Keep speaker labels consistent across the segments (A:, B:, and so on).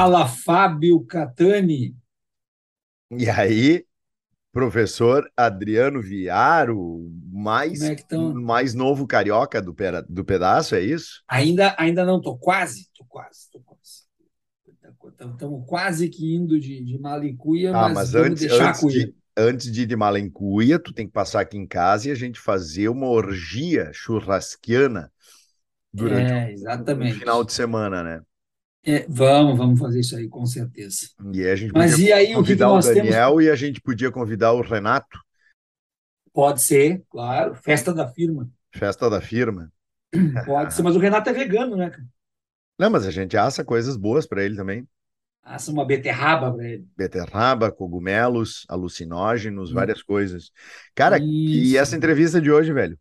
A: Fala, Fábio Catani.
B: E aí, professor Adriano Viaro, mais,
A: é
B: mais novo carioca do, pera- do pedaço, é isso?
A: Ainda, ainda não, tô quase, tô quase, tô quase. Estamos quase que indo de, de Malicuia,
B: Ah,
A: mas,
B: mas antes,
A: deixar
B: antes de, antes de ir de Malencuia, tu tem que passar aqui em casa e a gente fazer uma orgia churrasquiana durante
A: É, exatamente.
B: final de semana, né?
A: É, vamos, vamos fazer isso aí, com certeza.
B: E aí a gente
A: Mas e aí, o que que
B: o
A: nós temos?
B: Daniel e a gente podia convidar o Renato,
A: Pode ser, claro, festa da firma.
B: festa da firma.
A: Pode ser, mas o Renato é vegano, né, cara?
B: Não, mas a gente assa coisas boas para ele também.
A: Assa uma beterraba para ele.
B: beterraba, cogumelos, alucinógenos, várias coisas. Cara, e
A: Isso.
B: essa entrevista de hoje, velho?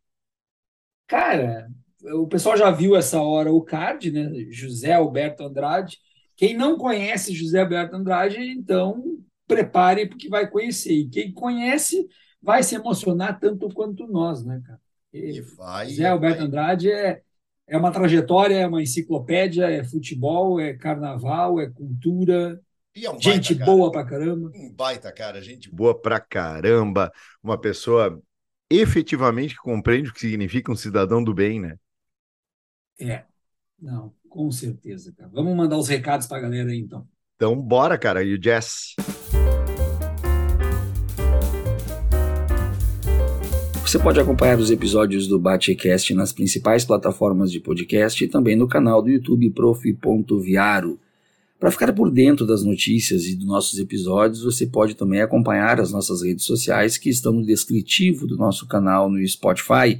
A: Cara, o pessoal já viu essa hora o card, né? José Alberto Andrade. Quem não conhece José Alberto Andrade, então prepare porque vai conhecer. E quem conhece vai se emocionar tanto quanto nós, né, cara?
B: E
A: E
B: vai,
A: José Alberto
B: vai.
A: Andrade é, é uma trajetória, é uma enciclopédia, é futebol, é carnaval, é cultura,
B: E é um
A: gente
B: baita,
A: boa pra caramba.
B: Um baita, cara, gente boa pra caramba, uma pessoa efetivamente que compreende o que significa um cidadão do bem, né?
A: É, não, com certeza, cara. Vamos mandar os recados pra galera aí, então.
B: Então, bora, cara, e o Jazz?
C: Você pode acompanhar os episódios do Batecast nas principais plataformas de podcast e também no canal do YouTube prof.viaro. Para ficar por dentro das notícias e dos nossos episódios, você pode também acompanhar as nossas redes sociais que estão no descritivo do nosso canal no Spotify.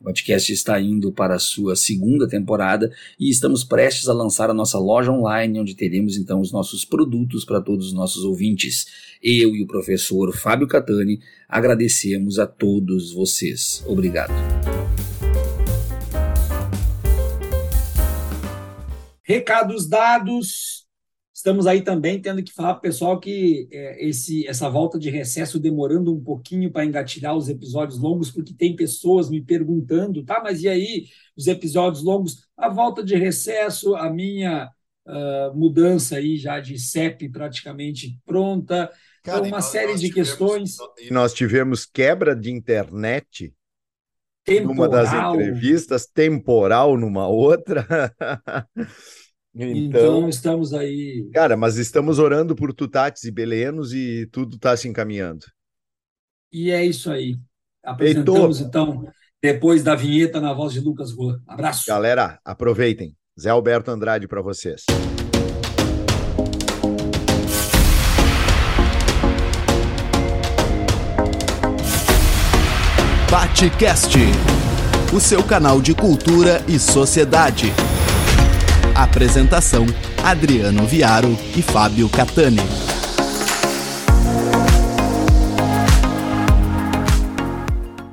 C: O podcast está indo para a sua segunda temporada e estamos prestes a lançar a nossa loja online, onde teremos então os nossos produtos para todos os nossos ouvintes. Eu e o professor Fábio Catani agradecemos a todos vocês. Obrigado.
A: Recados dados. Estamos aí também tendo que falar para o pessoal que é, esse, essa volta de recesso demorando um pouquinho para engatilhar os episódios longos, porque tem pessoas me perguntando, tá, mas e aí os episódios longos? A volta de recesso, a minha uh, mudança aí já de CEP praticamente pronta,
B: Cara,
A: então uma
B: nós-
A: série
B: nós
A: de
B: tivemos-
A: questões.
B: E nós tivemos quebra de internet numa das
A: Temporal.
B: entrevistas, temporal numa outra.
A: Então,
B: Então,
A: estamos aí.
B: cara, mas estamos orando por Tutates e Belenos e tudo está se encaminhando.
A: E é isso aí. Apresentamos,
B: Heitor.
A: então, depois da vinheta na voz de Lucas Juan. Abraço.
B: Galera, aproveitem. Zé Alberto Andrade para vocês.
D: Batecast, o seu canal de cultura e sociedade. Apresentação: Adriano Viaro e Fábio Catani.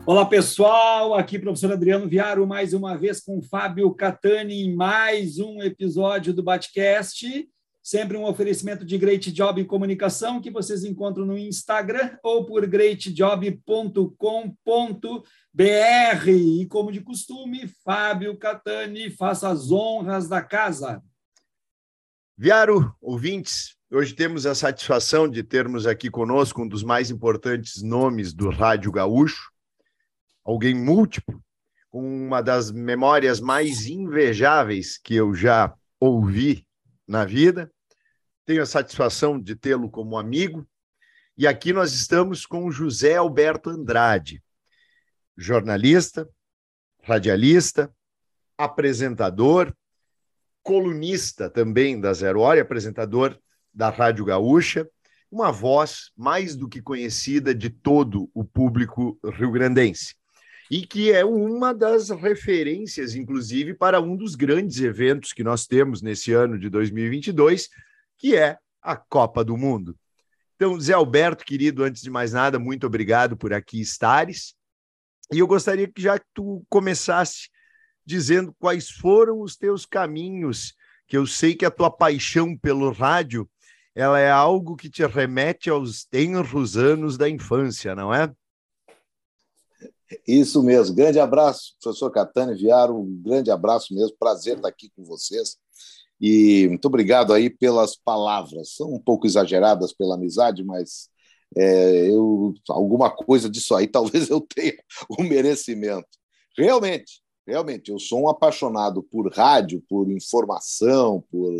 A: Olá, pessoal. Aqui, professor Adriano Viaro, mais uma vez com Fábio Catani em mais um episódio do Batcast. Sempre um oferecimento de Great Job Comunicação que vocês encontram no Instagram ou por greatjob.com.br. E como de costume, Fábio Catani, faça as honras da casa.
B: Viaro, ouvintes, hoje temos a satisfação de termos aqui conosco um dos mais importantes nomes do Rádio Gaúcho, alguém múltiplo, com uma das memórias mais invejáveis que eu já ouvi na vida. Tenho a satisfação de tê-lo como amigo. E aqui nós estamos com José Alberto Andrade, jornalista, radialista, apresentador, colunista também da Zero Hora, apresentador da Rádio Gaúcha, uma voz mais do que conhecida de todo o público rio-grandense. E que é uma das referências, inclusive, para um dos grandes eventos que nós temos nesse ano de 2022, que é a Copa do Mundo. Então, Zé Alberto, querido, antes de mais nada, muito obrigado por aqui estares. E eu gostaria que já tu começasse dizendo quais foram os teus caminhos, que eu sei que a tua paixão pelo rádio ela é algo que te remete aos tenros anos da infância, não é?
E: Isso mesmo. Grande abraço, professor Catani Viaro. Um grande abraço mesmo. Prazer estar aqui com vocês. E muito obrigado aí pelas palavras. São um pouco exageradas pela amizade, mas é, eu, alguma coisa disso aí talvez eu tenha o merecimento. Realmente, realmente, eu sou um apaixonado por rádio, por informação, por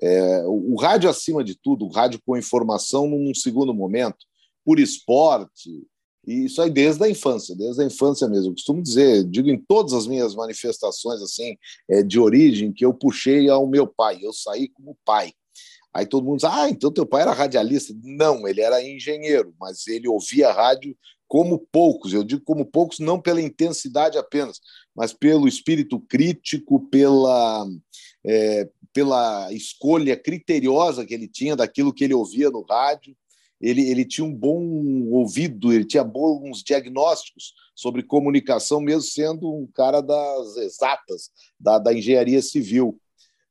E: é, o, rádio acima de tudo, o rádio com informação num segundo momento, por esporte, e isso aí desde a infância, desde a infância mesmo. Eu costumo dizer, digo em todas as minhas manifestações assim é, de origem, que eu puxei ao meu pai, eu saí como pai. Aí todo mundo diz, ah, então teu pai era radialista. Não, ele era engenheiro, mas ele ouvia rádio como poucos. Eu digo como poucos, não pela intensidade apenas, mas pelo espírito crítico, pela, é, pela escolha criteriosa que ele tinha daquilo que ele ouvia no rádio ele, ele tinha um bom ouvido, ele tinha bons diagnósticos sobre comunicação, mesmo sendo um cara das exatas, da, da engenharia civil.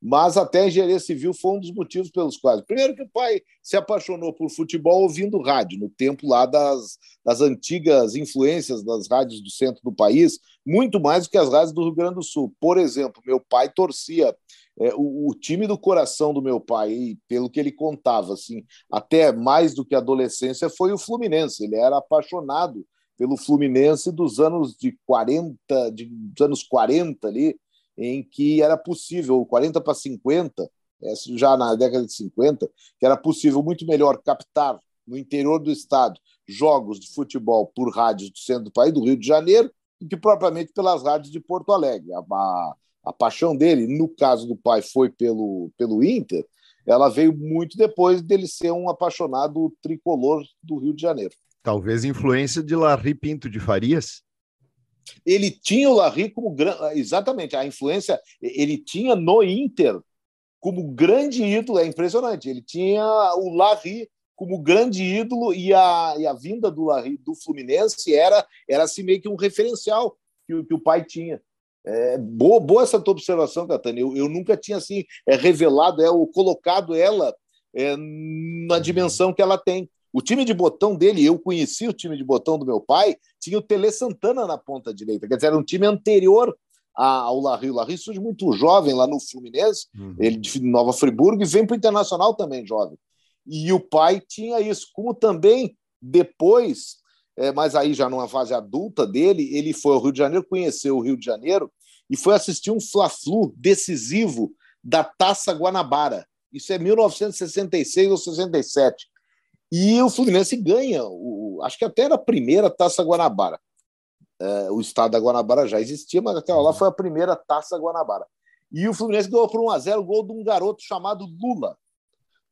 E: Mas até a engenharia civil foi um dos motivos pelos quais. Primeiro, que o pai se apaixonou por futebol ouvindo rádio, no tempo lá das, das antigas influências das rádios do centro do país, muito mais do que as rádios do Rio Grande do Sul. Por exemplo, meu pai torcia é, o, o, time do coração do meu pai, pelo que ele contava, assim, até mais do que adolescência, foi o Fluminense. Ele era apaixonado pelo Fluminense dos anos de 40, de, dos anos 40 ali, em que era possível, 40 para 50, é, já na década de 50, que era possível muito melhor captar no interior do estado jogos de futebol por rádios do centro do país, do Rio de Janeiro, do que propriamente pelas rádios de Porto Alegre. A, a, a paixão dele, no caso do pai, foi pelo, pelo Inter, ela veio muito depois dele ser um apaixonado tricolor do Rio de Janeiro.
B: Talvez influência de Larry Pinto de Farias?
E: Ele tinha o Larry como exatamente a influência, ele tinha no Inter como grande ídolo, é impressionante. Ele tinha o Larry como grande ídolo e a, e a vinda do Larry do Fluminense era era assim meio que um referencial que, que o pai tinha. É, boa, boa essa tua observação, Catani. Eu, eu nunca tinha assim é, revelado, é, ou colocado ela é, na dimensão que ela tem. O time de botão dele, eu conheci o time de botão do meu pai, tinha o Tele Santana na ponta direita, quer dizer, era um time anterior ao Larry. O Larry surge muito jovem lá no Fluminense, uhum. ele de Nova Friburgo, e vem para o Internacional também jovem. E o pai tinha isso, como também depois é, mas aí já numa fase adulta dele, ele foi ao Rio de Janeiro, conheceu o Rio de Janeiro e foi assistir um Fla-Flu decisivo da Taça Guanabara. Isso é 1966 ou 67. E o Fluminense ganha, o, acho que até era a primeira Taça Guanabara. É, o estado da Guanabara já existia, mas até lá foi a primeira Taça Guanabara. E o Fluminense ganhou por 1 a 0 gol de um garoto chamado Lula.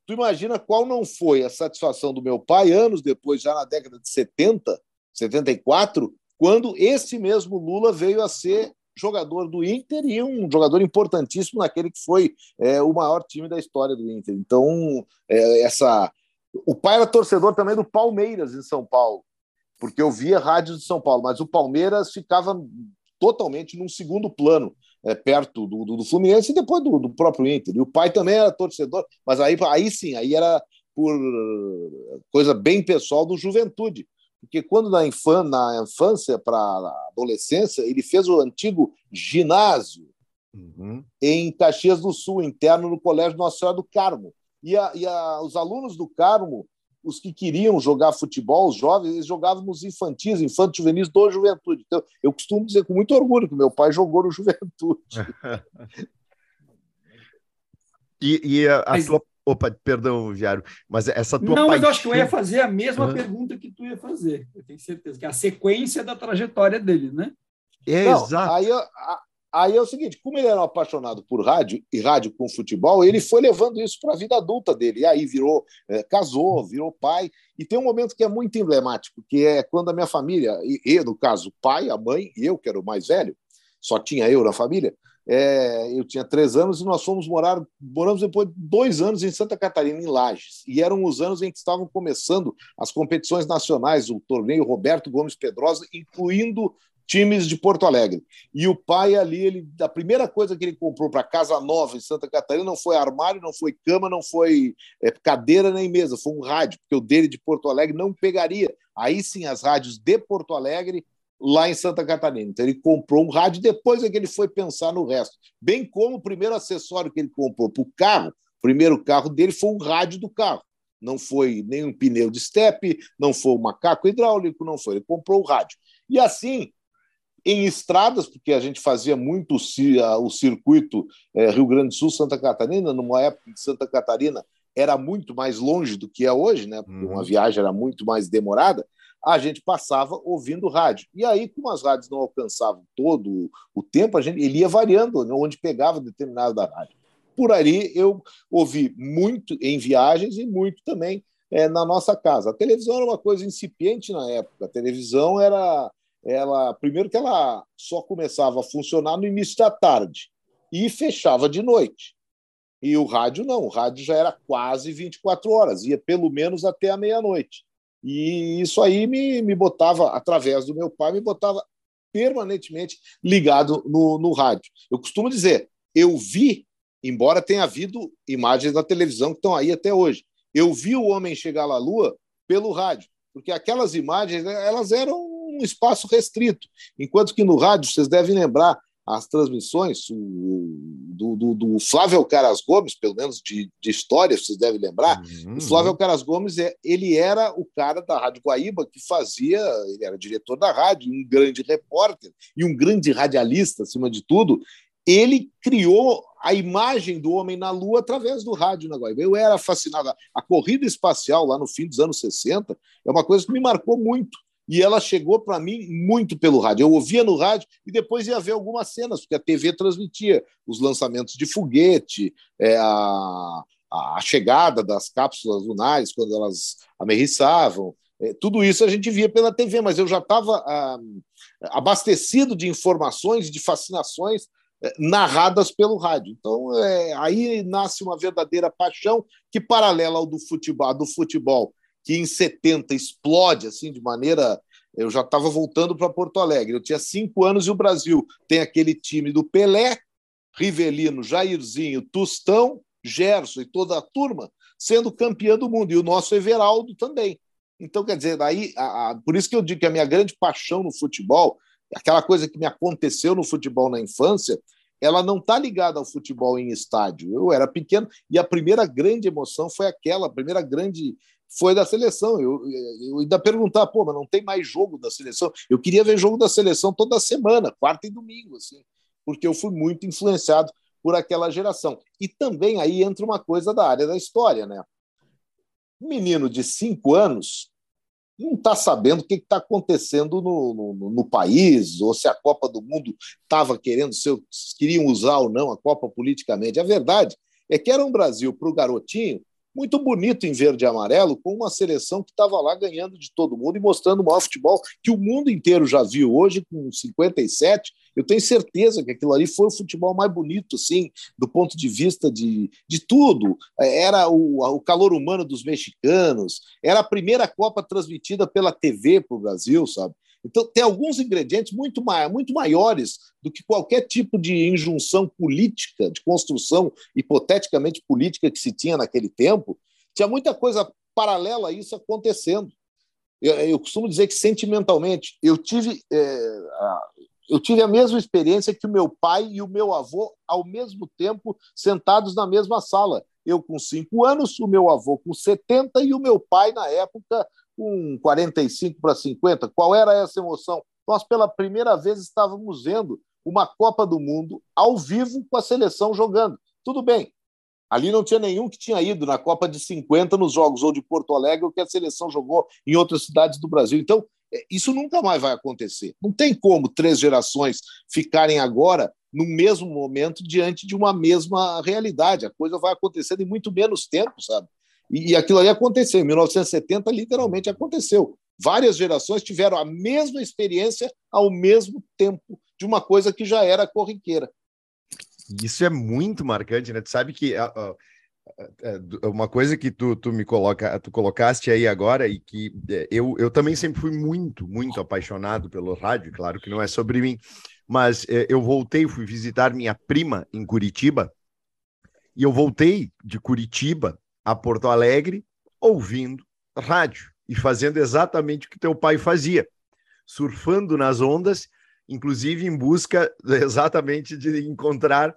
E: Tu imagina qual não foi a satisfação do meu pai anos depois, já na década de 70, 74, quando esse mesmo Lula veio a ser jogador do Inter e um jogador importantíssimo naquele que foi é, o maior time da história do Inter. Então, é, essa o pai era torcedor também do Palmeiras em São Paulo, porque eu via rádios de São Paulo, mas o Palmeiras ficava totalmente num segundo plano é, perto do, do, do, Fluminense e depois do, do, próprio Inter. E o pai também era torcedor, mas aí, aí sim, aí era por coisa bem pessoal do Juventude. Porque quando na, infan, na infância para a adolescência, ele fez o antigo ginásio uhum. em Caxias do Sul, interno no Colégio Nossa Senhora do Carmo. E, a, e a, os alunos do Carmo os que queriam jogar futebol, os jovens, eles jogavam nos infantis, infantos juvenis do Juventude. Então, eu costumo dizer com muito orgulho que meu pai jogou no Juventude.
B: e, e a, a mas... tua. Opa, perdão, Viário, mas essa tua.
A: Não, paixão... mas eu acho que eu ia fazer a mesma uhum. pergunta que tu ia fazer. Eu tenho certeza, que é a sequência da trajetória dele, né?
E: É, Não, exato. Aí, Aí é o seguinte, como ele era um apaixonado por rádio e rádio com futebol, ele foi levando isso para a vida adulta dele. E aí virou, é, casou, virou pai. E tem um momento que é muito emblemático, que é quando a minha família, e, no caso, o pai, a mãe e eu, que era o mais velho, só tinha eu na família, é, eu tinha três anos e nós fomos morar, moramos depois de dois anos em Santa Catarina, em Lages. E eram os anos em que estavam começando as competições nacionais, o torneio Roberto Gomes Pedrosa, incluindo times de Porto Alegre. E o pai ali, ele, a primeira coisa que ele comprou para casa nova em Santa Catarina não foi armário, não foi cama, não foi é, cadeira nem mesa, foi um rádio, porque o dele de Porto Alegre não pegaria. Aí sim as rádios de Porto Alegre lá em Santa Catarina. Então ele comprou um rádio, depois é que ele foi pensar no resto. Bem como o primeiro acessório que ele comprou para o carro, o primeiro carro dele foi o rádio do carro. Não foi nem um pneu de step, não foi um macaco hidráulico, não foi. Ele comprou o rádio. E assim, em estradas, porque a gente fazia muito o circuito é, Rio Grande do Sul, Santa Catarina, numa época que Santa Catarina era muito mais longe do que é hoje, né? Porque uma uhum. viagem era muito mais demorada. A gente passava ouvindo rádio. E aí, como as rádios não alcançavam todo o tempo, a gente, ele ia variando onde pegava determinada rádio. Por ali, eu ouvi muito em viagens e muito também é, na nossa casa. A televisão era uma coisa incipiente na época. A televisão era ela primeiro que ela só começava a funcionar no início da tarde e fechava de noite. E o rádio não, o rádio já era quase 24 horas, ia pelo menos até a meia-noite. E isso aí me, me botava, através do meu pai, me botava permanentemente ligado no, no rádio. Eu costumo dizer, eu vi, embora tenha havido imagens da televisão que estão aí até hoje, eu vi o homem chegar à Lua pelo rádio, porque aquelas imagens elas eram um espaço restrito. Enquanto que no rádio, vocês devem lembrar as transmissões do, do, do Flávio Caras Gomes, pelo menos de, de história, vocês devem lembrar. Uhum. O Flávio Caras Gomes, é, ele era o cara da Rádio Guaíba que fazia, ele era diretor da rádio, um grande repórter e um grande radialista, acima de tudo. Ele criou a imagem do homem na Lua através do rádio na Guaíba. Eu era fascinado. A corrida espacial, lá no fim dos anos 60, é uma coisa que me marcou muito e ela chegou para mim muito pelo rádio. Eu ouvia no rádio e depois ia ver algumas cenas, porque a TV transmitia os lançamentos de foguete, é, a, a chegada das cápsulas lunares, quando elas amerriçavam. É, tudo isso a gente via pela TV, mas eu já estava ah, abastecido de informações, de fascinações é, narradas pelo rádio. Então, é, aí nasce uma verdadeira paixão que, paralela ao do futebol, do futebol que em 70 explode assim de maneira. Eu já estava voltando para Porto Alegre. Eu tinha cinco anos e o Brasil tem aquele time do Pelé, Rivelino, Jairzinho, Tustão, Gerson e toda a turma sendo campeão do mundo. E o nosso Everaldo também. Então, quer dizer, daí, a, a, por isso que eu digo que a minha grande paixão no futebol, aquela coisa que me aconteceu no futebol na infância, ela não está ligada ao futebol em estádio. Eu era pequeno e a primeira grande emoção foi aquela, a primeira grande foi da seleção. Eu, eu ainda perguntar, pô, mas não tem mais jogo da seleção? Eu queria ver jogo da seleção toda semana, quarta e domingo, assim, porque eu fui muito influenciado por aquela geração. E também aí entra uma coisa da área da história, né? Um menino de cinco anos não está sabendo o que está acontecendo no, no, no, país, ou se a Copa do Mundo estava querendo, se queriam usar ou não a Copa politicamente. A verdade é que era um Brasil para o garotinho muito bonito em verde e amarelo, com uma seleção que estava lá ganhando de todo mundo e mostrando o maior futebol que o mundo inteiro já viu hoje, com 57. Eu tenho certeza que aquilo ali foi o futebol mais bonito, sim, do ponto de vista de, de tudo. Era o, o calor humano dos mexicanos, era a primeira Copa transmitida pela TV para o Brasil, sabe? Então, tem alguns ingredientes muito, muito maiores do que qualquer tipo de injunção política, de construção hipoteticamente política que se tinha naquele tempo. Tinha muita coisa paralela a isso acontecendo. Eu, eu costumo dizer que, sentimentalmente, eu tive, é, eu tive a mesma experiência que o meu pai e o meu avô, ao mesmo tempo, sentados na mesma sala. Eu com cinco anos, o meu avô com 70 e o meu pai, na época, com 45 para 50, qual era essa emoção? Nós, pela primeira vez, estávamos vendo uma Copa do Mundo ao vivo com a seleção jogando. Tudo bem, ali não tinha nenhum que tinha ido na Copa de 50 nos Jogos ou de Porto Alegre ou que a seleção jogou em outras cidades do Brasil. Então, é, isso nunca mais vai acontecer. Não tem como três gerações ficarem agora no mesmo momento diante de uma mesma realidade. A coisa vai acontecendo em muito menos tempo, sabe? E, e aquilo ali aconteceu. Em 1970, literalmente aconteceu. Várias gerações tiveram a mesma experiência ao mesmo tempo de uma coisa que já era corriqueira.
B: Isso é muito marcante, né? Tu sabe que uma coisa que tu, tu me coloca, tu colocaste aí agora e que é, eu, eu também sempre fui muito, muito apaixonado pelo rádio, claro que não é sobre mim, mas é, eu voltei, fui visitar minha prima em Curitiba e eu voltei de Curitiba a Porto Alegre ouvindo rádio e fazendo exatamente o que teu pai fazia, surfando nas ondas, inclusive em busca exatamente de encontrar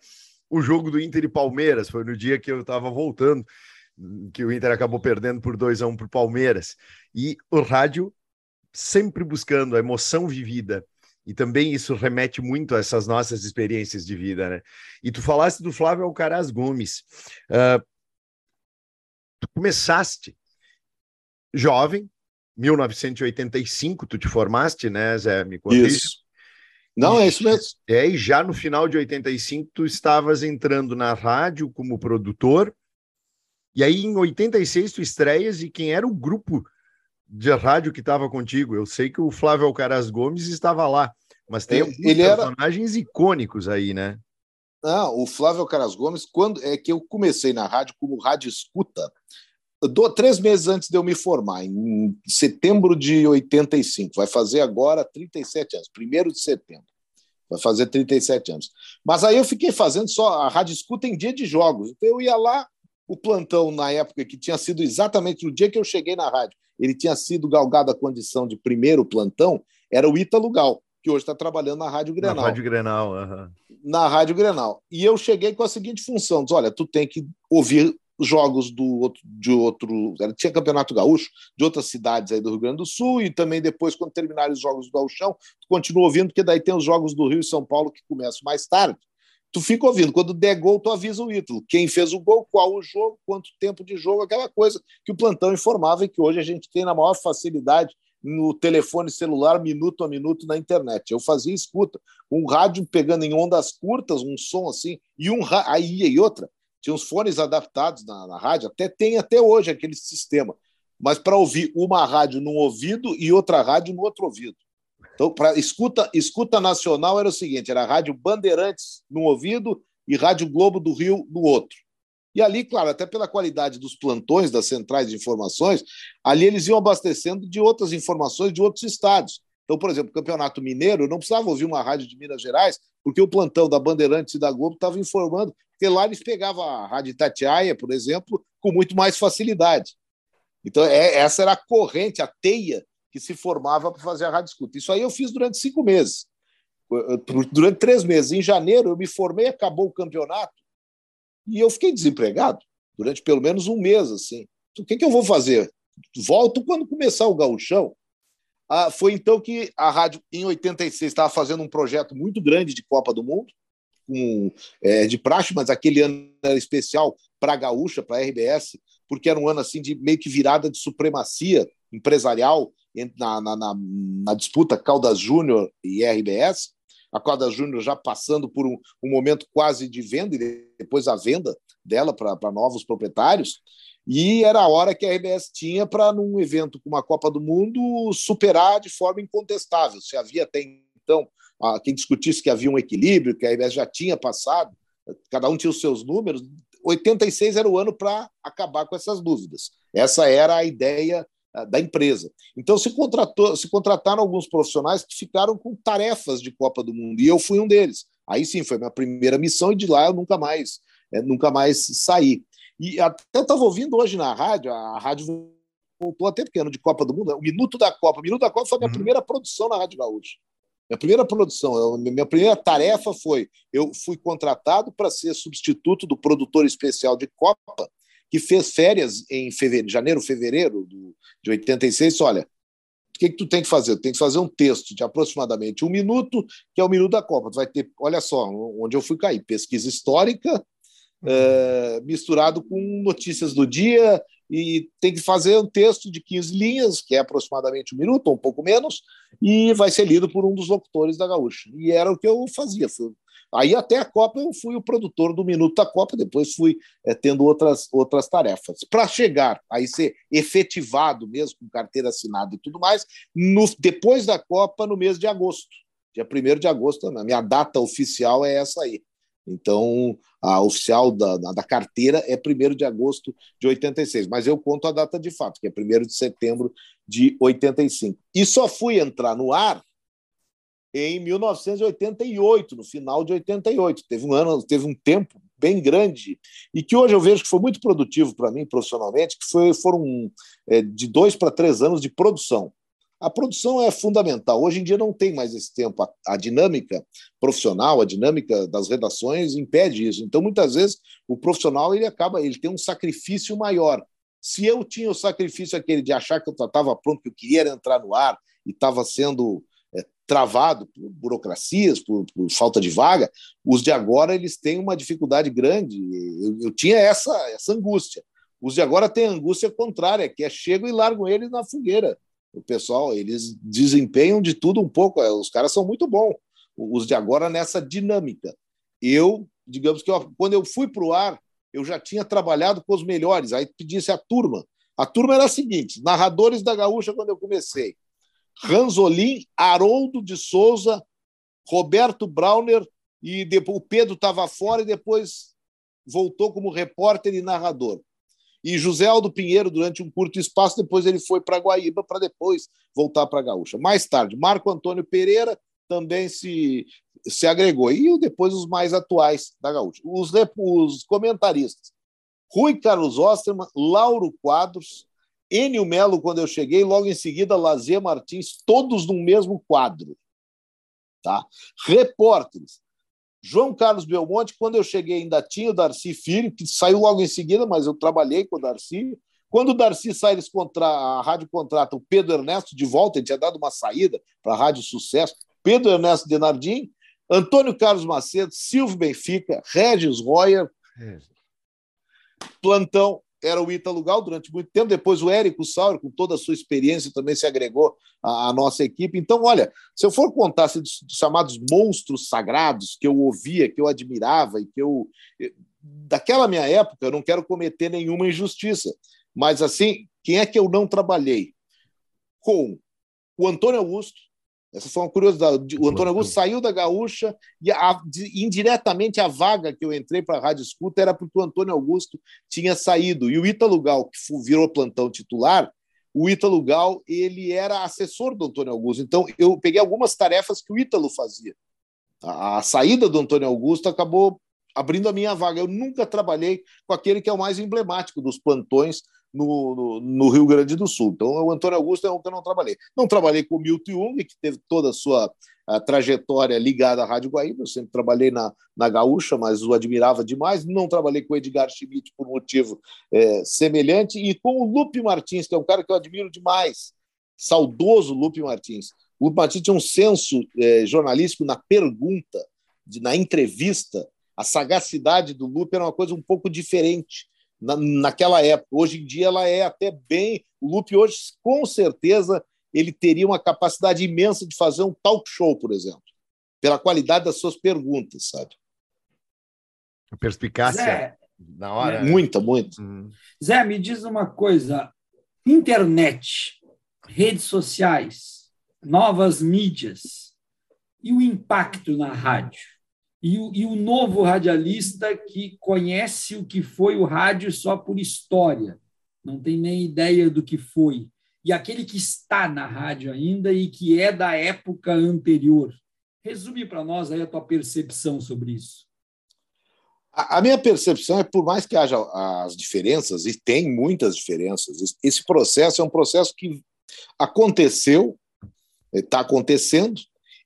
B: o jogo do Inter e Palmeiras. Foi no dia que eu estava voltando, que o Inter acabou perdendo por 2 a 1 um para o Palmeiras. E o rádio sempre buscando a emoção vivida. E também isso remete muito a essas nossas experiências de vida, né? E tu falaste do Flávio Alcaraz Gomes. Uh, tu começaste jovem, 1985, tu te formaste, né, Zé? Me
E: corrija. Isso. Não, é isso mesmo.
B: É, e já no final de 85, tu estavas entrando na rádio como produtor, e aí em 86 tu estreias, e quem era o grupo de rádio que estava contigo? Eu sei que o Flávio Alcaraz Gomes estava lá, mas tem
E: ele, ele
B: personagens era... icônicos aí, né?
E: Não, o Flávio Alcaraz Gomes, quando é que eu comecei na rádio como rádio escuta, do, três meses antes de eu me formar, em setembro de 85, vai fazer agora 37 anos, primeiro de setembro. Vai fazer 37 anos. Mas aí eu fiquei fazendo só a rádio escuta em dia de jogos. Então eu ia lá, o plantão na época que tinha sido exatamente no dia que eu cheguei na rádio, ele tinha sido galgado a condição de primeiro plantão, era o Ítalo Gal, que hoje está trabalhando na Rádio Grenal.
B: Na Rádio Grenal, uhum.
E: Na Rádio Grenal. E eu cheguei com a seguinte função: diz, olha, tu tem que ouvir jogos do outro, de outro. Tinha campeonato gaúcho de outras cidades aí do Rio Grande do Sul, e também depois, quando terminarem os jogos do Gauchão, tu continua ouvindo, porque daí tem os jogos do Rio e São Paulo que começam mais tarde. Tu fica ouvindo. Quando der gol, tu avisa o Ítalo. Quem fez o gol, qual o jogo, quanto tempo de jogo, aquela coisa que o plantão informava e que hoje a gente tem na maior facilidade no telefone celular, minuto a minuto na internet. Eu fazia escuta, um rádio pegando em ondas curtas, um som assim, e um aí e outra tinha uns fones adaptados na, na rádio, até tem até hoje aquele sistema, mas para ouvir uma rádio num ouvido e outra rádio no outro ouvido. Então, para escuta, escuta nacional era o seguinte: era a Rádio Bandeirantes num ouvido e Rádio Globo do Rio no outro. E ali, claro, até pela qualidade dos plantões das centrais de informações, ali eles iam abastecendo de outras informações de outros estados. Então, por exemplo, Campeonato Mineiro, eu não precisava ouvir uma rádio de Minas Gerais, porque o plantão da Bandeirantes e da Globo estava informando, porque lá eles pegavam a Rádio Itatiaia, por exemplo, com muito mais facilidade. Então, é, essa era a corrente, a teia que se formava para fazer a rádio escuta. Isso aí eu fiz durante cinco meses. Durante três meses. Em janeiro, eu me formei, acabou o campeonato, e eu fiquei desempregado durante pelo menos um mês. assim. Então, o que, que eu vou fazer? Volto quando começar o gauchão. Ah, foi então que a rádio, em 86, estava fazendo um projeto muito grande de Copa do Mundo, com, é, de praxe, mas aquele ano era especial para a Gaúcha, para a RBS, porque era um ano assim de meio que virada de supremacia empresarial na, na, na, na disputa Caldas Júnior e RBS. A Caldas Júnior já passando por um, um momento quase de venda e depois a venda dela para novos proprietários. E era a hora que a RBS tinha para, num evento como a Copa do Mundo, superar de forma incontestável. Se havia até então quem discutisse que havia um equilíbrio, que a RBS já tinha passado, cada um tinha os seus números. 86 era o ano para acabar com essas dúvidas. Essa era a ideia ah, da empresa. Então se contratou, se contrataram alguns profissionais que ficaram com tarefas de Copa do Mundo e eu fui um deles. Aí sim foi minha primeira missão e de lá eu nunca mais, é, nunca mais saí. E até estava ouvindo hoje na rádio, a rádio voltou até porque ano de Copa do Mundo, o Minuto da Copa. O Minuto da Copa foi a minha uhum. primeira produção na Rádio Gaúcha. Minha primeira produção, minha primeira tarefa foi: eu fui contratado para ser substituto do produtor especial de Copa, que fez férias em fevereiro, janeiro, fevereiro de 86. Olha, o que, que tu tem que fazer? Tu tem que fazer um texto de aproximadamente um minuto, que é o minuto da Copa. Tu vai ter, olha só, onde eu fui cair: pesquisa histórica, é, misturado com notícias do dia, e tem que fazer um texto de 15 linhas, que é aproximadamente um minuto, ou um pouco menos, e vai ser lido por um dos locutores da Gaúcha. E era o que eu fazia. Aí até a Copa eu fui o produtor do Minuto da Copa, depois fui é, tendo outras, outras tarefas. Para chegar, aí ser efetivado mesmo, com carteira assinada e tudo mais, no, depois da Copa, no mês de agosto. Dia 1 de agosto, a minha data oficial é essa aí. Então, a oficial da, da carteira é 1 de agosto de 86, mas eu conto a data de fato, que é 1 de setembro de 85. E só fui entrar no ar em 1988, no final de 88. Teve um ano, teve um tempo bem grande e que hoje eu vejo que foi muito produtivo para mim profissionalmente, que foi, foram é, de dois para três anos de produção. A produção é fundamental. Hoje em dia não tem mais esse tempo. A, a, dinâmica profissional, a dinâmica das redações impede isso. Então, muitas vezes, o profissional ele acaba, ele tem um sacrifício maior. Se eu tinha o sacrifício aquele de achar que eu estava pronto, que eu queria entrar no ar e estava sendo é, travado por burocracias, por, por, falta de vaga, os de agora eles têm uma dificuldade grande. Eu, eu tinha essa, essa angústia. Os de agora têm a angústia contrária, que é chego e largo eles na fogueira o pessoal, eles desempenham de tudo um pouco. É, os caras são muito bons, os de agora nessa dinâmica. Eu, digamos que eu, quando eu fui para o ar, eu já tinha trabalhado com os melhores. Aí pedisse a turma. A turma era a seguinte: narradores da Gaúcha, quando eu comecei. Ranzolin, Haroldo de Souza, Roberto Brauner, e depois, o Pedro estava fora e depois voltou como repórter e narrador e José Aldo Pinheiro durante um curto espaço, depois ele foi para Guaíba para depois voltar para Gaúcha. Mais tarde, Marco Antônio Pereira também se, se agregou. E depois os mais atuais da Gaúcha. Os, os comentaristas. Rui Carlos Osterman, Lauro Quadros, Enio Melo, quando eu cheguei, logo em seguida, Lazer Martins, todos no mesmo quadro. Tá? Repórteres. João Carlos Belmonte, quando eu cheguei, ainda tinha o Darcy Filho, que saiu logo em seguida, mas eu trabalhei com o Darcy. Quando o Darcy sai, eles contra... a rádio contrata o Pedro Ernesto de volta, ele tinha dado uma saída para a Rádio Sucesso. Pedro Ernesto Denardim, Antônio Carlos Macedo, Silvio Benfica, Regis Royer, é. plantão era o Ítalo Gal durante muito tempo. Depois o Érico Sauer, com toda a sua experiência, também se agregou à, à nossa equipe. Então, olha, se eu for contar assim, dos, dos, chamados monstros sagrados que eu ouvia, que eu admirava e que eu. Daquela minha época, eu não quero cometer nenhuma injustiça, mas assim, quem é que eu não trabalhei? Com o Antônio Augusto, essa foi uma curiosidade. O Antônio Augusto saiu da Gaúcha e a, indiretamente a vaga que eu entrei para a Rádio Escuta era porque o Antônio Augusto tinha saído. E o Ítalo Gal, que virou plantão titular, o Ítalo Gal ele era assessor do Antônio Augusto. Então eu peguei algumas tarefas que o Ítalo fazia. A, a saída do Antônio Augusto acabou abrindo a minha vaga. Eu nunca trabalhei com aquele que é o mais emblemático dos plantões no, no, no, Rio Grande do Sul. Então, o Antônio Augusto é um que eu não trabalhei. Não trabalhei com o Milton Jung, que teve toda a sua a trajetória ligada à Rádio Guaíba. Eu sempre trabalhei na, na Gaúcha, mas o admirava demais. Não trabalhei com o Edgar Schmidt por motivo é, semelhante. E com o Lupe Martins, que é um cara que eu admiro demais. Saudoso Lupe Martins. O Lupe Martins tinha um senso é, jornalístico na pergunta, de, na entrevista. A sagacidade do Lupe era uma coisa um pouco diferente na, naquela época. Hoje em dia ela é até bem. O Lupe hoje, com certeza, ele teria uma capacidade imensa de fazer um talk show, por exemplo, pela qualidade das suas perguntas, sabe?
B: A perspicácia Zé, na hora.
E: Né? Muita, muita.
A: Hum. Zé, me diz uma coisa: internet, redes sociais, novas mídias e o impacto na rádio e o, e o novo radialista que conhece o que foi o rádio só por história, não tem nem ideia do que foi. E aquele que está na rádio ainda e que é da época anterior. Resume para nós aí a tua percepção sobre isso.
E: A minha percepção é, por mais que haja as diferenças, e tem muitas diferenças, esse processo é um processo que aconteceu, está acontecendo,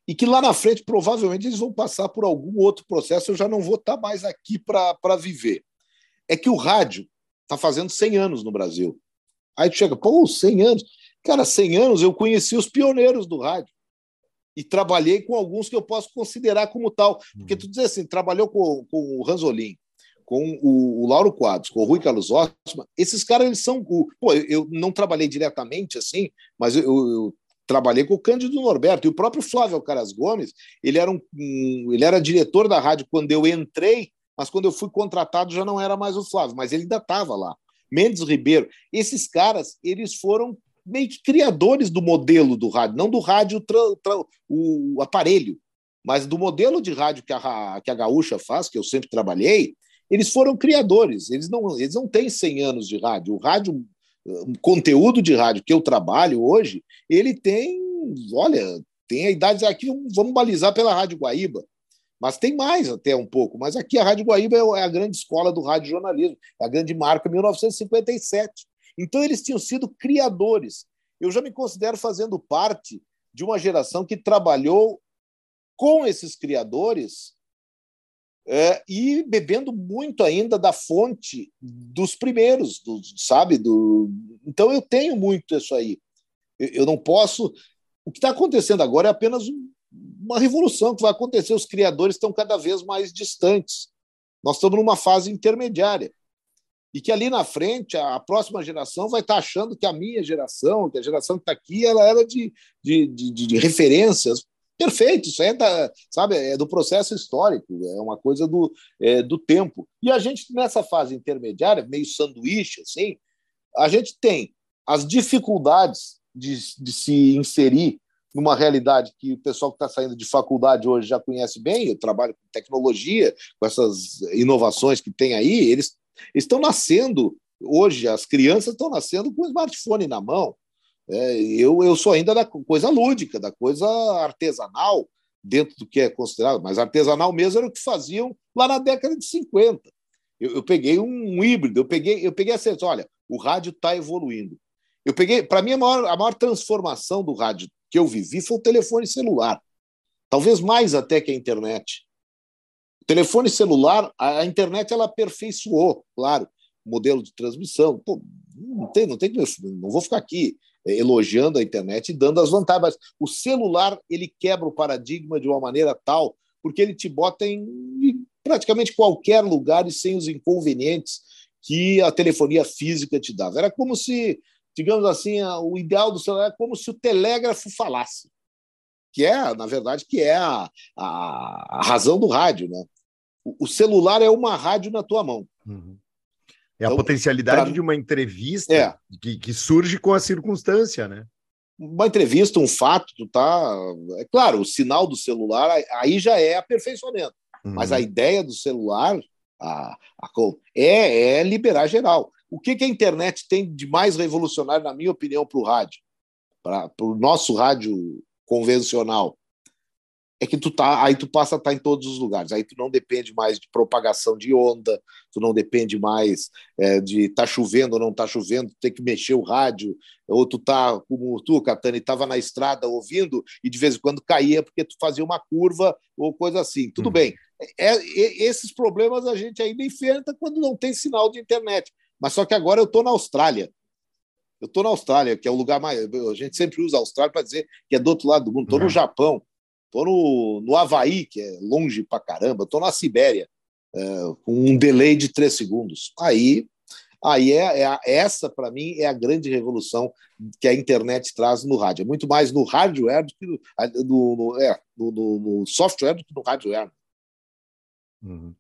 E: e que lá na frente provavelmente eles vão passar por algum outro processo, eu já não vou estar mais aqui para viver. É que o rádio está fazendo 100 anos no Brasil. Aí tu chega, pô, 100 anos. Cara, 100 anos eu conheci os pioneiros do rádio. E trabalhei com alguns que eu posso considerar como tal. Porque tu diz assim, trabalhou com, com o Ranzolin, com o, o, Lauro Quadros, com o Rui Carlos Osma, esses caras, eles são. O, pô, eu não trabalhei diretamente assim, mas eu, eu, trabalhei com o Cândido Norberto e o próprio Flávio Caras Gomes, ele era, um, ele era diretor da rádio quando eu entrei, mas quando eu fui contratado já não era mais o Flávio, mas ele ainda estava lá. Mendes Ribeiro, esses caras, eles foram meio que criadores do modelo do rádio, não do rádio, o aparelho, mas do modelo de rádio que a, que a Gaúcha faz, que eu sempre trabalhei, eles foram criadores, eles não, eles não têm 100 anos de rádio. O rádio, conteúdo de rádio que eu trabalho hoje, ele tem, olha, tem a idade aqui, vamos balizar pela Rádio Guaíba, mas tem mais até um pouco. Mas aqui a Rádio Guaíba é, é a grande escola do rádio jornalismo, é a grande marca 1957. Então eles tinham sido criadores. Eu já me considero fazendo parte de uma geração que trabalhou com esses criadores é, e bebendo muito ainda da fonte dos primeiros, do, sabe? Do... Então eu tenho muito isso aí. Eu, eu não posso. O que está acontecendo agora é apenas um, uma revolução que vai acontecer. Os criadores estão cada vez mais distantes. Nós estamos numa fase intermediária. E que ali na frente, a próxima geração vai estar tá achando que a minha geração, que a geração que está aqui, ela era de, de, de, de referências Perfeito, isso é, da, sabe, é do processo histórico, é uma coisa do, é, do tempo. E a gente, nessa fase intermediária, meio sanduíche, assim, a gente tem as dificuldades de, de se inserir numa realidade que o pessoal que está saindo de faculdade hoje já conhece bem, eu trabalho com tecnologia, com essas inovações que tem aí, eles estão nascendo, hoje as crianças estão nascendo com o smartphone na mão, é, eu, eu sou ainda da coisa lúdica, da coisa artesanal, dentro do que é considerado, mas artesanal mesmo era o que faziam lá na década de 50. Eu, eu peguei um híbrido, eu peguei, eu peguei a certeza, olha, o rádio está evoluindo. Eu peguei, para mim, a maior, a maior transformação do rádio que eu vivi foi o telefone celular. Talvez mais até que a internet. O telefone celular, a, a internet ela aperfeiçoou, claro, o modelo de transmissão. Pô, não tem, não tem, não vou ficar aqui elogiando a internet e dando as vantagens. O celular ele quebra o paradigma de uma maneira tal, porque ele te bota em praticamente qualquer lugar e sem os inconvenientes que a telefonia física te dava. Era como se, digamos assim, o ideal do celular era como se o telégrafo falasse, que é, na verdade, que é a, a, a razão do rádio, né? O, o celular é uma rádio na tua mão. Uhum.
B: É então, a potencialidade pra... de uma entrevista é. que, que, surge com a circunstância, né?
E: Uma entrevista, um fato, tu tá. É claro, o sinal do celular aí já é aperfeiçoamento. Uhum. Mas a ideia do celular a, a, é, é liberar geral. O que, que a internet tem de mais revolucionário, na minha opinião, para o rádio? Para o nosso rádio convencional? É que tu tá, aí tu passa a estar tá em todos os lugares. Aí tu não depende mais de propagação de onda, tu não depende mais é, de tá chovendo ou não tá chovendo, tu tem que mexer o rádio, ou tu tá como tu, Catani, estava na estrada ouvindo e de vez em quando caía porque tu fazia uma curva ou coisa assim. Tudo hum. bem. É, é, esses problemas a gente ainda enfrenta quando não tem sinal de internet. Mas só que agora eu estou na Austrália. Eu estou na Austrália, que é o lugar mais. A gente sempre usa a Austrália para dizer que é do outro lado do mundo. Estou no uhum. Japão Estou no, no Havaí, que é longe pra caramba, estou na Sibéria, é, com um delay de três segundos. Aí, aí é, é essa, para mim, é a grande revolução que a internet traz no rádio. É muito mais no hardware do que no, no, no é, no, no, software do que no hardware.
B: Uhum.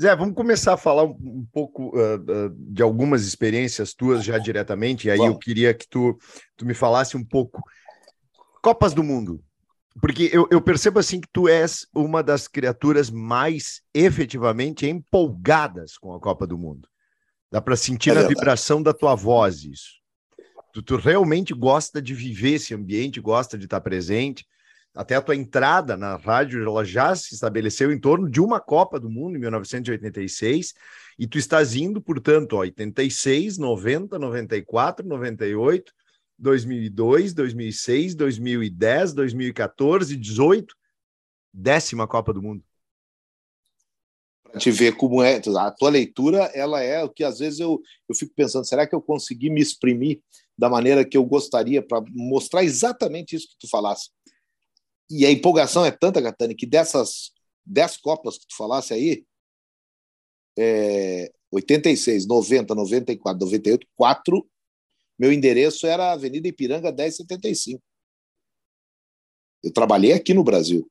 B: Zé, vamos começar a falar um, pouco uh, uh, de algumas experiências tuas já diretamente, e aí eu queria que tu, tu me falasse um pouco. Copas do Mundo. Porque eu, eu, percebo assim que tu és uma das criaturas mais efetivamente empolgadas com a Copa do Mundo. Dá para sentir é a vibração da tua voz isso. Tu, tu, realmente gosta de viver esse ambiente, gosta de estar presente. Até a tua entrada na rádio ela já se estabeleceu em torno de uma Copa do Mundo em 1986 e tu estás indo, portanto, ó, 86, 90, 94, 98 2002, 2006, 2010, 2014, 18, décima Copa do Mundo.
E: Para te ver como é, a tua leitura, ela é o que às vezes eu, eu fico pensando, será que eu consegui me exprimir da maneira que eu gostaria para mostrar exatamente isso que tu falasse? E a empolgação é tanta, Gatani, que dessas dez Copas que tu falasse aí, é, 86, 90, 94, 98, 4, meu endereço era Avenida Ipiranga 1075. Eu trabalhei aqui no Brasil.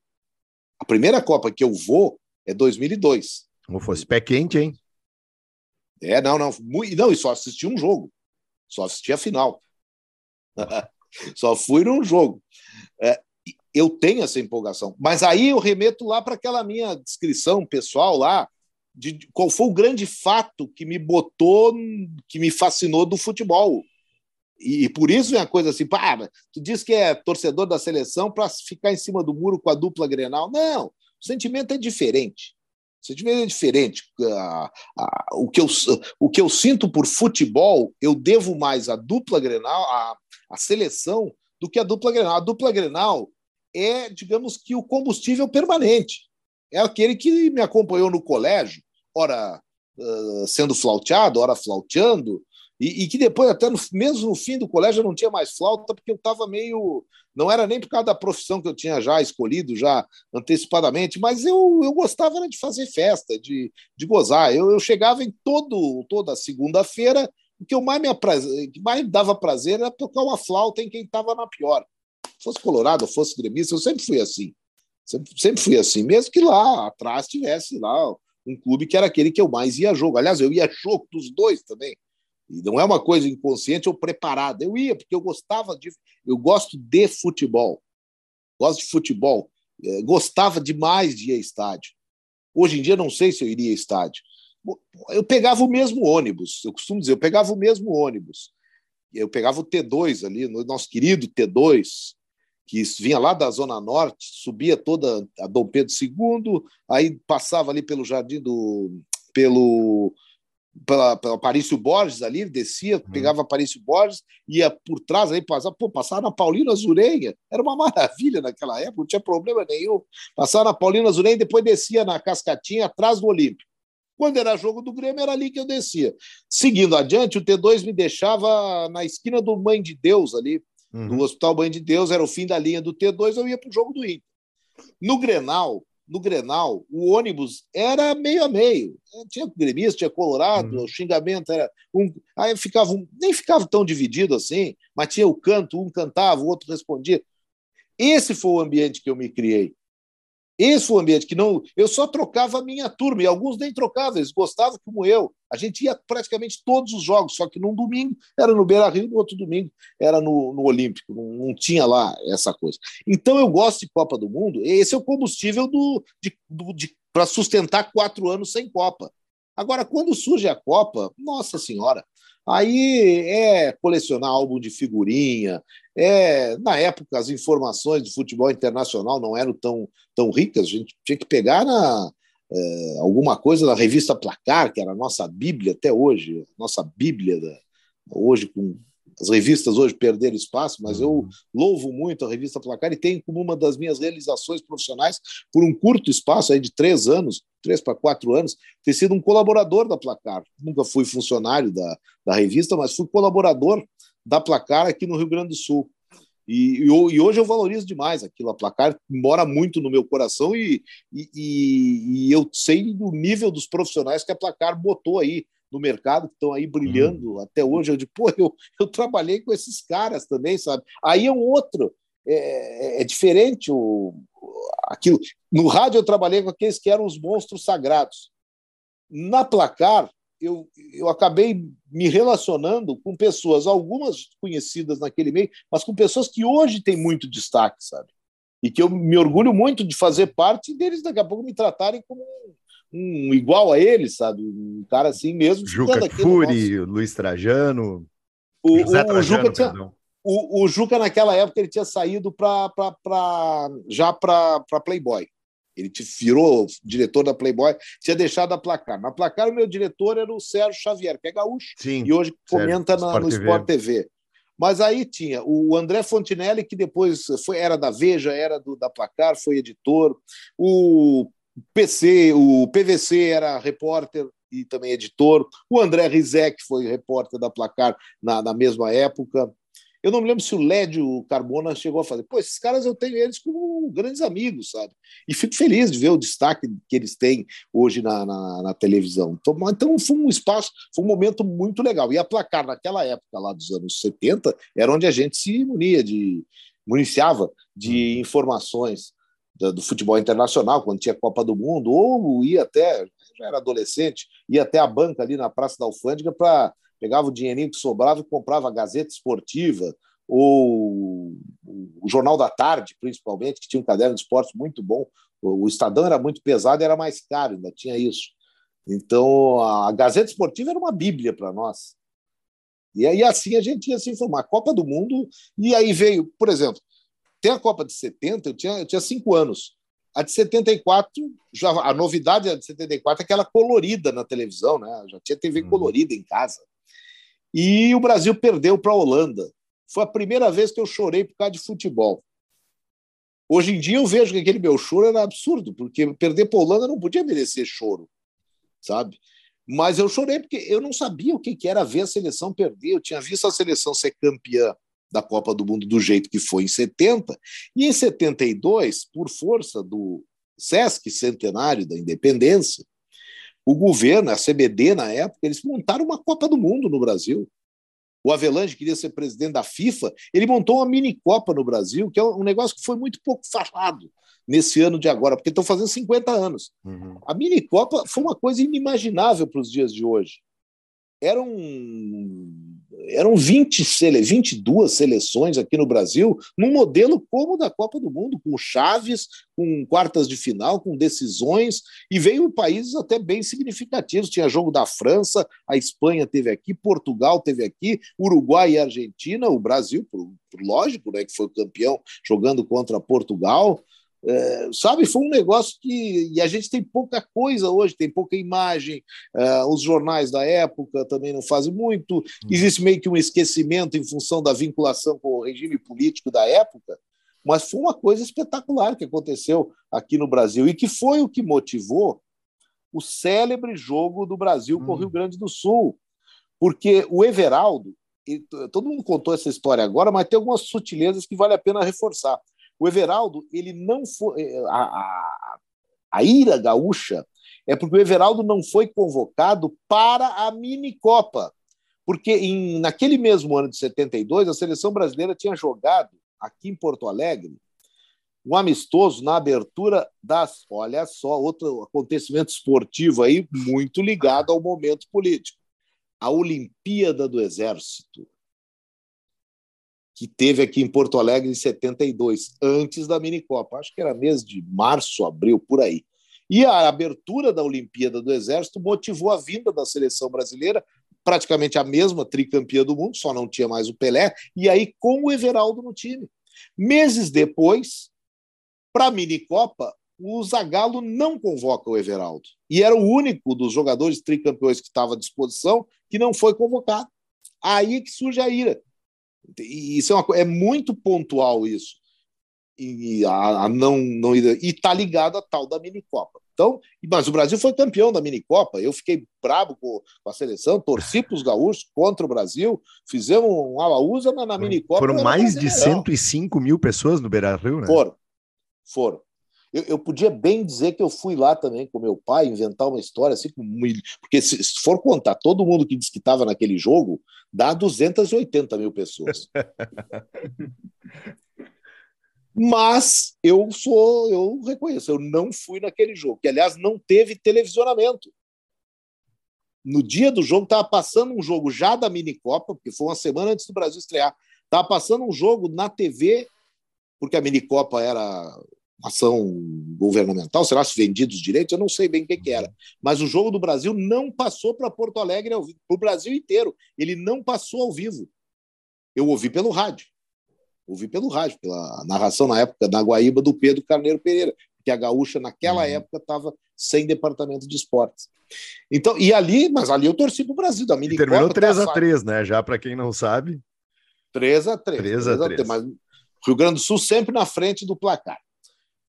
E: A primeira Copa que eu vou é 2002.
B: Como fosse pé quente, hein?
E: É, não, não. Não, e só assisti um jogo. Só assisti a final. só fui num jogo. É, eu tenho essa empolgação. Mas aí eu remeto lá para aquela minha descrição pessoal lá, de qual foi o grande fato que me botou, que me fascinou do futebol. E, por isso vem a coisa assim, pá, tu diz que é torcedor da seleção para ficar em cima do muro com a dupla Grenal. Não, o sentimento é diferente. O sentimento é diferente. o, que eu, o que eu sinto por futebol, eu devo mais à dupla Grenal, à, à seleção, do que a dupla Grenal. A dupla Grenal é, digamos que, o combustível permanente. É aquele que me acompanhou no colégio, ora sendo flauteado, ora flauteando, e, e, que depois, até no, mesmo no fim do colégio, eu não tinha mais flauta, porque eu estava meio. Não era nem por causa da profissão que eu tinha já escolhido, já antecipadamente, mas eu, eu gostava de fazer festa, de, de gozar. Eu, eu chegava em todo, toda segunda-feira, o que eu mais me que mais dava prazer era tocar uma flauta em quem estava na pior. Fosse colorado, fosse gremista, eu sempre fui assim. Sempre, sempre fui assim, mesmo que lá atrás tivesse lá um clube que era aquele que eu mais ia jogo. Aliás, eu ia jogo dos dois também. E não é uma coisa inconsciente ou preparada. Eu ia, porque eu gostava de. Eu gosto de futebol. Gosto de futebol. É, gostava demais de ir a estádio. Hoje em dia, não sei se eu iria a estádio. Eu pegava o mesmo ônibus. Eu costumo dizer, eu pegava o mesmo ônibus. Eu pegava o T2 ali, no nosso querido T2, que vinha lá da Zona Norte, subia toda a Dom Pedro II, aí passava ali pelo Jardim do. pelo pela, pela Parício Borges ali, descia, uhum. pegava Parício Borges, ia por trás, aí passava, pô, passava na Paulina Zurenha, era uma maravilha naquela época, não tinha problema nenhum. Passava na Paulina Zurenha, depois descia na Cascatinha, atrás do Olímpico. Quando era jogo do Grêmio, era ali que eu descia. Seguindo adiante, o T2 me deixava na esquina do Mãe de Deus, ali, uhum. do Hospital Mãe de Deus, era o fim da linha do T2, eu ia para o jogo do Inter. No Grenal, no Grenal, o ônibus era meio a meio. Tinha gremista, tinha colorado, uhum. o xingamento era um. Aí ficava um, nem ficava tão dividido assim, mas tinha o canto, um cantava, o outro respondia. Esse foi o ambiente que eu me criei. Esse foi o ambiente que não. Eu só trocava a minha turma, e alguns nem trocavam, eles gostavam como eu. A gente ia praticamente todos os jogos, só que num domingo era no Beira Rio, no outro domingo era no, no Olímpico, não, não, tinha lá essa coisa. Então eu gosto de Copa do Mundo, esse é o combustível do, de, de, para sustentar quatro anos sem Copa. Agora, quando surge a Copa, nossa senhora, Aí é colecionar álbum de figurinha. É, na época, as informações do futebol internacional não eram tão, tão ricas, a gente tinha que pegar na, é, alguma coisa na revista Placar, que era a nossa Bíblia até hoje, nossa Bíblia, da, hoje com as revistas hoje perderam espaço, mas eu uhum. louvo muito a revista Placar e tenho como uma das minhas realizações profissionais, por um curto espaço aí de três anos, três para quatro anos, ter sido um colaborador da Placar. Nunca fui funcionário da, da revista, mas fui colaborador da Placar aqui no Rio Grande do Sul. E, e, hoje eu valorizo demais aquilo. A placar mora muito no meu coração e, e, e, eu sei do nível dos profissionais que a placar botou aí no mercado, que estão aí brilhando hum. até hoje. Eu digo, pô, eu, eu trabalhei com esses caras também, sabe? Aí é um outro. É, é, é diferente o, aquilo. No rádio eu trabalhei com aqueles que eram os monstros sagrados. Na placar, eu, eu acabei me relacionando com pessoas, algumas conhecidas naquele meio, mas com pessoas que hoje têm muito destaque, sabe? E que eu me orgulho muito de fazer parte deles daqui a pouco me tratarem como um, um igual a ele, sabe? Um cara assim mesmo.
B: Juca Furi, Luiz Trajano.
E: O, José Trajano, o Juca tinha, o, o, Juca, naquela época, ele tinha saído pra, pra, pra já para Playboy. Ele te virou diretor da Playboy, tinha deixado a placar. Na placar, o meu diretor era o Sérgio Xavier, que é gaúcho, Sim, e hoje comenta na, no Sport TV. Mas aí tinha o André Fontinelli, que depois foi, era da Veja, era do, da Placar, foi editor. O PC, o PVC era repórter e também editor. O André Rizek foi repórter da Placar na, na mesma época. Eu não me lembro se o Lédio Carbona chegou a fazer. Pô, esses caras eu tenho eles como grandes amigos, sabe? E fico feliz de ver o destaque que eles têm hoje na, na, na televisão. Então, então, foi um espaço, foi um momento muito legal. E a placar, naquela época lá dos anos 70, era onde a gente se munia de, municiava de informações do, do futebol internacional, quando tinha Copa do Mundo, ou ia até, já era adolescente, ia até a banca ali na Praça da Alfândega para pegava o dinheirinho que sobrava e comprava a Gazeta Esportiva ou o Jornal da Tarde, principalmente, que tinha um caderno de esportes muito bom. O Estadão era muito pesado e era mais caro, ainda tinha isso. Então, a Gazeta Esportiva era uma bíblia para nós. E aí, assim, a gente ia se informar. Copa do Mundo, e aí veio, por exemplo, tem a Copa de 70, eu tinha, eu tinha cinco anos. A de 74, já, a novidade de 74 é aquela colorida na televisão, né? Já tinha TV hum. colorida em casa. E o Brasil perdeu para a Holanda. Foi a primeira vez que eu chorei por causa de futebol. Hoje em dia eu vejo que aquele meu choro era absurdo, porque perder para a Holanda não podia merecer choro, sabe? Mas eu chorei porque eu não sabia o que era ver a seleção perder. Eu tinha visto a seleção ser campeã da Copa do Mundo do jeito que foi em 70, e em 72, por força do SESC centenário da independência, o governo, a CBD na época, eles montaram uma Copa do Mundo no Brasil. O Avelange queria ser presidente da FIFA, ele montou uma mini Copa no Brasil, que é um negócio que foi muito pouco falado nesse ano de agora, porque estão fazendo 50 anos. Uhum. A mini Copa foi uma coisa inimaginável para os dias de hoje. Eram eram 20 sele, 22 seleções aqui no Brasil, num modelo como da Copa do Mundo, com chaves, com quartas de final, com decisões, e veio países até bem significativos. Tinha jogo da França, a Espanha teve aqui, Portugal teve aqui, Uruguai e Argentina, o Brasil, lógico, né, que foi o campeão jogando contra Portugal. É, sabe, foi um negócio que. E a gente tem pouca coisa hoje, tem pouca imagem. É, os jornais da época também não fazem muito. Uhum. Existe meio que um esquecimento em função da vinculação com o regime político da época. Mas foi uma coisa espetacular que aconteceu aqui no Brasil e que foi o que motivou o célebre jogo do Brasil com o Rio uhum. Grande do Sul. Porque o Everaldo, todo mundo contou essa história agora, mas tem algumas sutilezas que vale a pena reforçar. O Everaldo, ele não foi. Eh, a, a, a ira gaúcha é porque o Everaldo não foi convocado para a mini-copa. Porque em, naquele mesmo ano de 72, a seleção brasileira tinha jogado aqui em Porto Alegre um amistoso na abertura das. Olha só, outro acontecimento esportivo aí muito ligado ao momento político. A Olimpíada do Exército que teve aqui em Porto Alegre em 72, antes da minicopa. Acho que era mês de março, abril, por aí. E a abertura da Olimpíada do Exército motivou a vinda da seleção brasileira, praticamente a mesma tricampeã do mundo, só não tinha mais o Pelé, e aí com o Everaldo no time. Meses depois, para a minicopa, o Zagallo não convoca o Everaldo. E era o único dos jogadores tricampeões que estava à disposição que não foi convocado. Aí que surge a ira. E isso é, uma, é muito pontual isso. E a, a não, não e está ligado à tal da minicopa. Então, mas o Brasil foi campeão da minicopa. Eu fiquei bravo com, com a seleção, torci para os gaúchos contra o Brasil, fizemos um alaúza, mas na minicopa.
B: Foram mais de 105 mil pessoas no Beira Rio, né?
E: Foram. Foram. Eu, eu, podia bem dizer que eu fui lá também com meu pai inventar uma história assim, porque se, se for contar todo mundo que disse que estava naquele jogo, dá 280 mil pessoas. Mas eu sou, eu reconheço, eu não fui naquele jogo, que aliás não teve televisionamento. No dia do jogo, estava passando um jogo já da minicopa, porque foi uma semana antes do Brasil estrear. Estava passando um jogo na TV, porque a minicopa era ação governamental, será se vendidos os direitos, eu não sei bem o que, que, era. Mas o jogo do Brasil não passou para Porto Alegre para o Brasil inteiro. Ele não passou ao vivo. Eu ouvi pelo rádio. Ouvi pelo rádio, pela narração na época da Guaíba do Pedro Carneiro Pereira, que a Gaúcha naquela uhum. época estava sem departamento de esportes. Então, e ali, mas ali eu torci para o Brasil, da
B: mini Terminou 3 a 3 né? Já para quem não sabe.
E: 3 a 3 3 a 3 Mas Rio Grande do Sul sempre na frente do placar.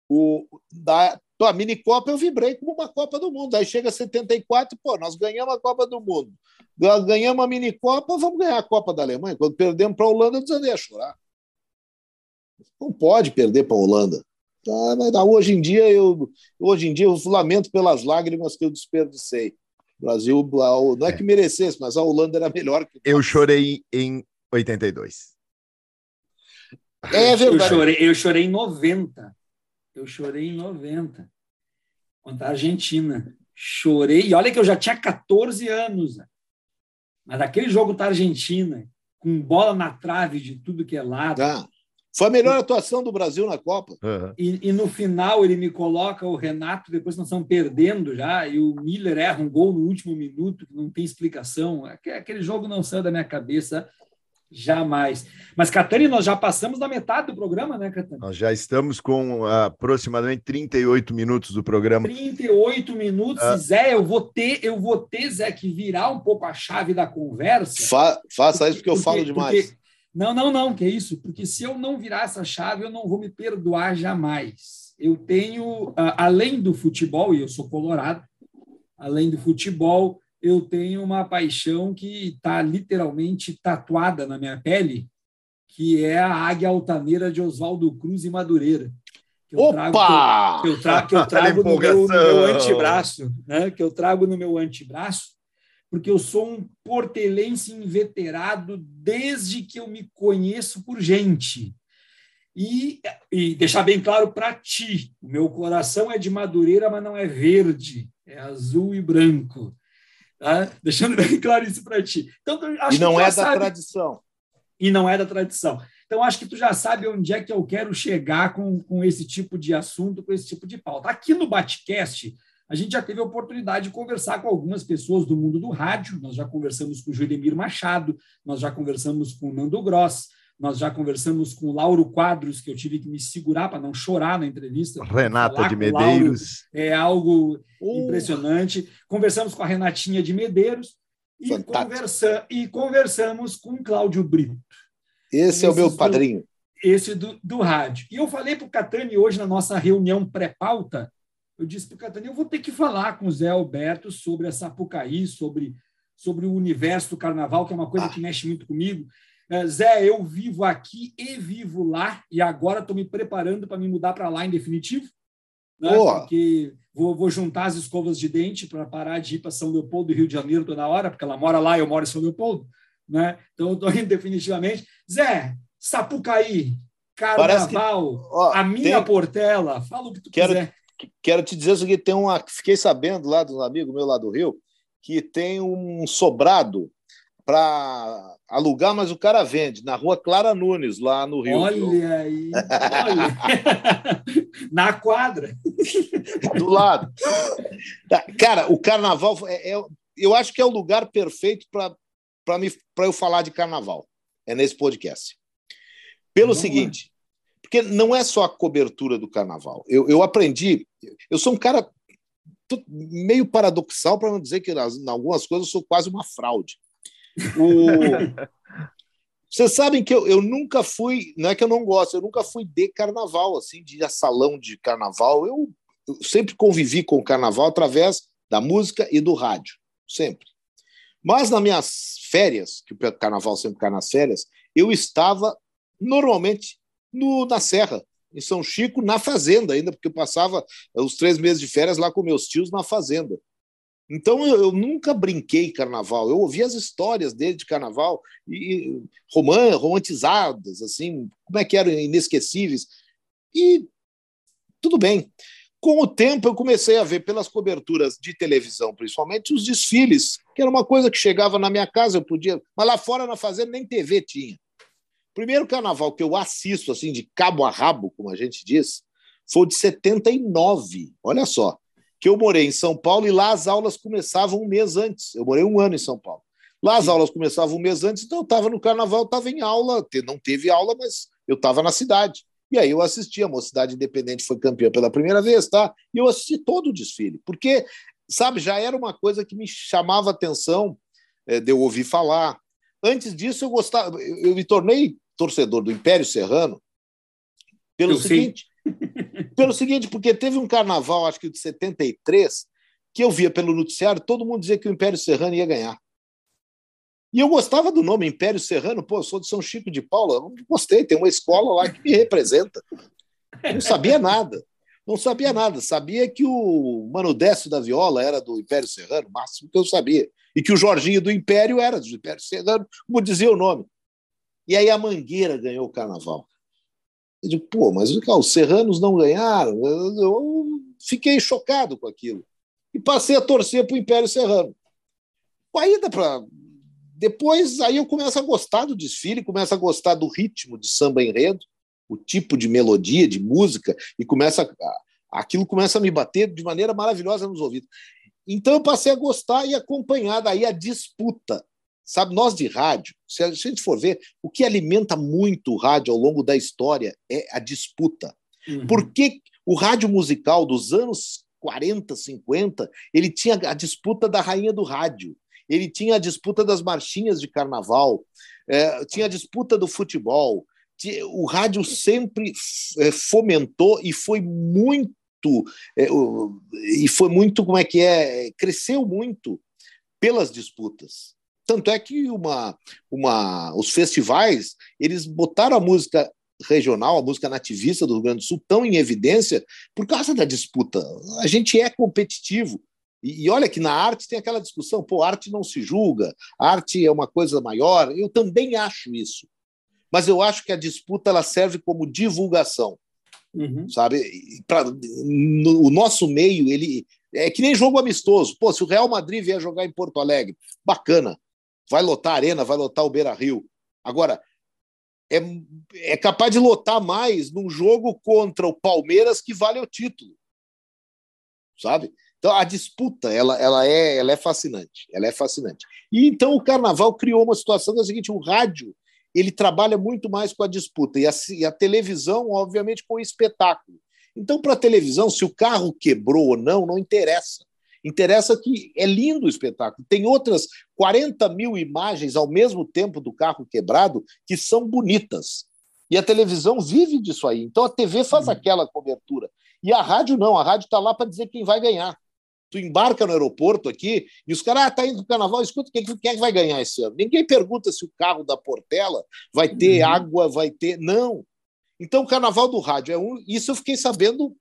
E: O, da, a mini Copa eu vibrei como uma Copa do Mundo. Aí chega 74, pô, nós ganhamos a Copa do Mundo. Ganhamos a mini Copa, vamos ganhar a Copa da Alemanha. Quando perdemos para a Holanda, eu desandei a chorar. Não pode perder para a Holanda. Tá, hoje em dia eu hoje em dia eu lamento pelas lágrimas que eu desperdicei. O Brasil não é que merecesse, mas a Holanda era melhor que
B: Eu chorei em 82.
A: É verdade. Eu chorei, eu chorei em 90. Eu chorei em 90. Contra a Argentina. Chorei. E olha que eu já tinha 14 anos. Mas aquele jogo da Argentina, com bola na trave de tudo que é lado.
E: Ah, foi a melhor atuação do Brasil na Copa.
A: Uhum. E, e, no final ele me coloca o Renato, depois nós estamos perdendo já, e o Miller erra um gol no último minuto, que não tem explicação. Aquele jogo não saiu da minha cabeça. Jamais. Mas, Catani, nós já passamos da metade do programa, né, Catani?
B: Nós já estamos com aproximadamente 38 minutos do programa.
A: 38 minutos, ah. Zé, eu vou ter, eu vou ter, Zé, que virar um pouco a chave da conversa.
E: Fa faça porque, isso porque eu falo demais.
A: Porque, não, não, não, que é isso, porque se eu não virar essa chave, eu não vou me perdoar jamais. Eu tenho, além do futebol, e eu sou colorado, além do futebol, eu tenho uma paixão que está literalmente tatuada na minha pele, que é a águia altaneira de Oswaldo Cruz e Madureira.
E: Que eu Opa!
A: Trago, que, eu, trago, que eu trago no, meu, no meu antebraço, né? que eu trago no meu antebraço, porque eu sou um portelense inveterado desde que eu me conheço por gente. E, e deixar bem claro para ti, o meu coração é de madureira, mas não é verde, é azul e branco. Tá? Deixando bem claro isso para ti.
E: Então, acho e não é da sabe... tradição.
A: E não é da tradição. Então, acho que tu já sabe onde é que eu quero chegar com, com esse tipo de assunto, com esse tipo de pauta. Aqui no Batcast, a gente já teve a oportunidade de conversar com algumas pessoas do mundo do rádio. Nós já conversamos com o Judemir Machado, nós já conversamos com o Nando Gross, nós já conversamos com o Lauro Quadros, que eu tive que me segurar para não chorar na entrevista.
B: Renata de Medeiros.
A: É algo uh. impressionante. Conversamos com a Renatinha de Medeiros e, conversa, e conversamos com o Cláudio Brito.
E: Esse é o meu padrinho. Do,
A: esse do, do rádio. E eu falei para o Catani hoje, na nossa reunião pré-pauta, eu disse para o Catani, eu vou ter que falar com o Zé Alberto sobre a Sapucaí, sobre, sobre o universo do carnaval, que é uma coisa ah. que mexe muito comigo. É, Zé, eu vivo aqui e vivo lá, e agora estou me preparando para me mudar para lá em definitivo. Né? Porque vou, vou, juntar as escovas de dente para parar de ir para São Leopoldo Rio de Janeiro toda hora, porque ela mora lá e eu moro em São Leopoldo. Né? Então, estou indo definitivamente. Zé, Sapucaí, Carnaval, que, a minha tem... Portela, fala o que tu
E: quero,
A: quiser.
E: Quero te dizer o seguinte: tem uma. Fiquei sabendo lá do amigo meu lá do Rio que tem um sobrado para alugar, mas o cara vende na rua Clara Nunes, lá no Rio.
A: Olha aí, olha. na quadra.
E: Do lado. Tá, cara, o carnaval, é, é, eu acho que é o lugar perfeito para eu falar de carnaval. É nesse podcast. Pelo Vamos seguinte, lá. porque não é só a cobertura do carnaval. Eu, eu aprendi, eu sou um cara meio paradoxal, para não dizer que em algumas coisas eu sou quase uma fraude. O... Vocês sabem que eu, eu nunca fui, não é que eu não gosto, eu nunca fui de carnaval, assim, de salão de carnaval. Eu, eu sempre convivi com o carnaval através da música e do rádio, sempre. Mas nas minhas férias, que o carnaval sempre cai nas férias, eu estava normalmente no, na Serra, em São Chico, na fazenda ainda, porque eu passava os três meses de férias lá com meus tios na fazenda. Então eu, eu, nunca brinquei carnaval. Eu ouvi as histórias dele de carnaval e roman, romantizadas, assim, como é que eram inesquecíveis. E tudo bem. Com o tempo eu comecei a ver pelas coberturas de televisão, principalmente os desfiles, que era uma coisa que chegava na minha casa, eu podia, mas lá fora na fazenda nem TV tinha. Primeiro carnaval que eu assisto assim de cabo a rabo, como a gente diz, foi o de 79. Olha só que eu morei em São Paulo e lá as aulas começavam um mês antes. Eu morei um ano em São Paulo. Lá as aulas começavam um mês antes, então eu estava no carnaval, estava em aula, não teve aula, mas eu estava na cidade. E aí eu assisti, a Mocidade Independente foi campeã pela primeira vez, tá? E eu assisti todo o desfile, porque, sabe, já era uma coisa que me chamava atenção é, de eu ouvir falar. Antes disso, eu gostava, eu, eu me tornei torcedor do Império Serrano pelo eu seguinte. Pelo seguinte, porque teve um carnaval, acho que de 73, que eu via pelo noticiário, todo mundo dizia que o Império Serrano ia ganhar. E eu gostava do nome Império Serrano, pô, eu sou de São Chico de Paula, gostei, tem uma escola lá que me representa. Não sabia nada. Não sabia nada. Sabia que o Mano Décio da Viola era do Império Serrano, máximo que eu sabia. E que o Jorginho do Império era do Império Serrano, como dizia o nome. E aí a Mangueira ganhou o carnaval. Eu digo, pô, mas os serranos não ganharam. Eu fiquei chocado com aquilo. E passei a torcer para o Império Serrano. Aí dá para. Depois, aí eu começo a gostar do desfile, começo a gostar do ritmo de samba enredo, o tipo de melodia, de música, e começa a, aquilo começa a me bater de maneira maravilhosa nos ouvidos. Então eu passei a gostar e acompanhar daí a disputa Sabe, nós de rádio, se a gente for ver, o que alimenta muito o rádio ao longo da história é a disputa. Uhum. Porque o rádio musical dos anos 40, 50, ele tinha a disputa da rainha do rádio, ele tinha a disputa das marchinhas de carnaval, é, tinha a disputa do futebol. O rádio sempre é, fomentou e foi muito é, e foi muito como é que é cresceu muito pelas disputas tanto é que uma, uma, os festivais eles botaram a música regional, a música nativista do Rio Grande do Sul, tão em evidência por causa da disputa. A gente é competitivo. E, e olha que na arte tem aquela discussão, pô, arte não se julga, arte é uma coisa maior. Eu também acho isso. Mas eu acho que a disputa ela serve como divulgação. Uhum. Sabe? Pra, no, o nosso meio, ele é que nem jogo amistoso. Pô, se o Real Madrid vier jogar em Porto Alegre, bacana vai lotar a Arena, vai lotar o Beira Rio. Agora, é, é capaz de lotar mais num jogo contra o Palmeiras que vale o título. Sabe? Então a disputa ela, ela, é, ela é fascinante. Ela é fascinante. E então o carnaval criou uma situação que é seguinte: o rádio ele trabalha muito mais com a disputa e a, e a televisão, obviamente, com o espetáculo. Então, para a televisão, se o carro quebrou ou não, não interessa. Interessa que é lindo o espetáculo. Tem outras 40 mil imagens ao mesmo tempo do carro quebrado que são bonitas. E a televisão vive disso aí. Então a TV faz uhum. aquela cobertura. E a rádio não. A rádio está lá para dizer quem vai ganhar. Tu embarca no aeroporto aqui e os caras, ah, tá indo pro carnaval, escuta, quem, quem é que vai ganhar esse ano? Ninguém pergunta se o carro da Portela vai ter uhum. água, vai ter. Não. Então o carnaval do rádio é um. Isso eu fiquei sabendo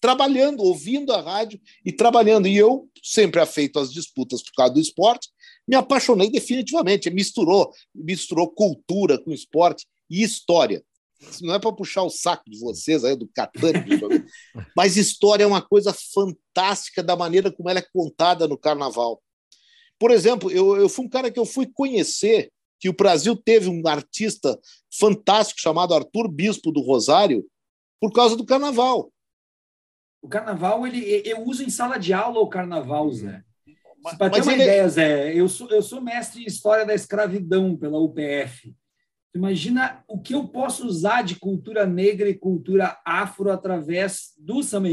E: trabalhando, ouvindo a rádio e trabalhando. E eu, sempre afeito às disputas por causa do esporte, me apaixonei definitivamente. Misturou, misturou cultura com esporte e história. Não é para puxar o saco de vocês aí, do Catânia, mas história é uma coisa fantástica da maneira como ela é contada no carnaval. Por exemplo, eu, eu fui um cara que eu fui conhecer que o Brasil teve um artista fantástico chamado Arthur Bispo do Rosário por causa do carnaval.
A: O carnaval, ele, eu uso em sala de aula o carnaval, Zé. Para ter uma ele... ideia, Zé, eu sou, eu sou mestre em História da Escravidão pela UPF. Imagina o que eu posso usar de cultura negra e cultura afro através do samba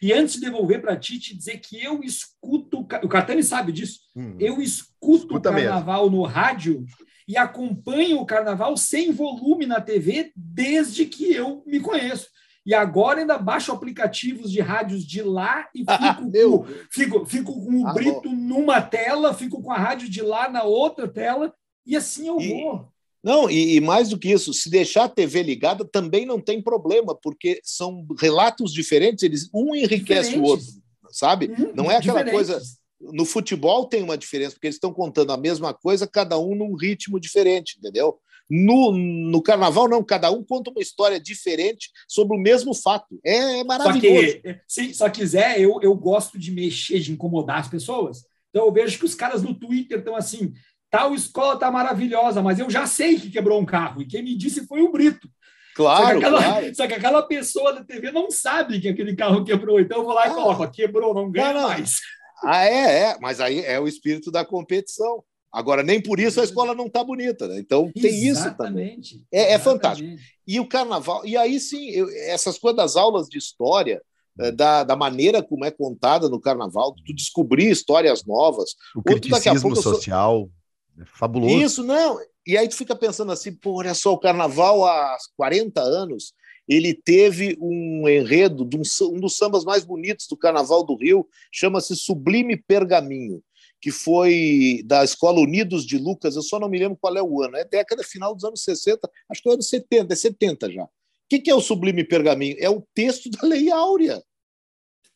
A: E antes de devolver para ti, te dizer que eu escuto, o Catani sabe disso, hum, eu escuto o carnaval mesmo. no rádio e acompanho o carnaval sem volume na TV desde que eu me conheço. E agora ainda baixo aplicativos de rádios de lá e ah, fico, com, fico, fico com o ah, Brito bom. numa tela, fico com a rádio de lá na outra tela, e assim eu e, vou.
E: Não, e, e, mais do que isso, se deixar a TV ligada também não tem problema, porque são relatos diferentes, eles um enriquece diferentes. o outro, sabe? Hum, não é aquela diferentes. coisa. No futebol tem uma diferença, porque eles estão contando a mesma coisa, cada um num ritmo diferente, entendeu? No, no carnaval, não, cada um conta uma história diferente sobre o mesmo fato. É, é maravilhoso.
A: Só que, se só quiser, eu, eu gosto de mexer, de incomodar as pessoas. Então eu vejo que os caras no Twitter estão assim, tal escola tá maravilhosa, mas eu já sei que quebrou um carro, e quem me disse foi o Brito.
E: Claro
A: só que, aquela,
E: claro.
A: só que aquela pessoa da TV não sabe que aquele carro quebrou. Então eu vou lá ah, e coloco, quebrou, não ganha não, não. mais.
E: Ah, é, é, mas aí é o espírito da competição. Agora, nem por isso a escola não está bonita, né? Então tem isso também. É, é, fantástico. E o carnaval, e aí sim, eu, essas coisas das aulas de história, é, da, da maneira como é contada no carnaval, tu descobrir histórias novas.
B: O criticismo social, sou... é fabuloso.
E: Isso, não. E aí tu fica pensando assim, pô, olha só, o carnaval há 40 anos, ele teve um enredo de um, um dos sambas mais bonitos do Carnaval do Rio, chama-se Sublime Pergaminho, que foi da Escola Unidos de Lucas, eu só não me lembro qual é o ano, é década final dos anos 60, acho que é anos 70, é 70 já. O que, que é o Sublime Pergaminho? É o texto da Lei Áurea.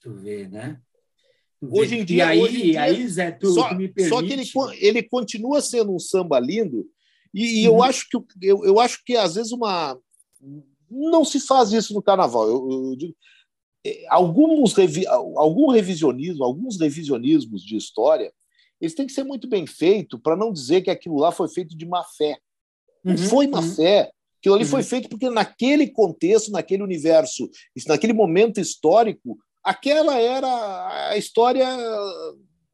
A: Tu vê, né?
E: Hoje em dia,
A: e aí,
E: hoje em dia,
A: aí Zé, tu,
E: só,
A: tu me permite...
E: só que ele, ele continua sendo um samba lindo, e, e
A: Uhum.
E: eu, acho que, eu, eu acho que às vezes uma. Não se faz isso no carnaval. Eu, eu digo, eh, alguns algum revisionismo, alguns revisionismos de história, eles têm que ser muito bem feitos para não dizer que aquilo lá foi feito de má fé. Não
A: Uhum,
E: foi má
A: uhum.
E: fé. Aquilo ali
A: Uhum.
E: foi feito porque naquele contexto, naquele universo, naquele momento histórico, aquela era a história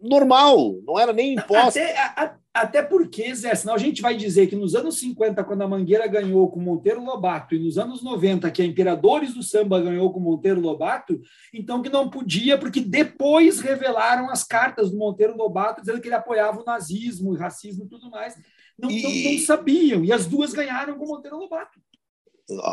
E: normal, não era nem imposta.
A: Até, a- até porque, Zé, senão a gente vai dizer que nos anos 50, quando a Mangueira ganhou com Monteiro Lobato, e nos anos 90, que a Imperadores do Samba ganhou com Monteiro Lobato, então que não podia, porque depois revelaram as cartas do Monteiro Lobato dizendo que ele apoiava o nazismo, o racismo e tudo mais. Não,
E: E-
A: não, não sabiam, e as duas ganharam com Monteiro Lobato.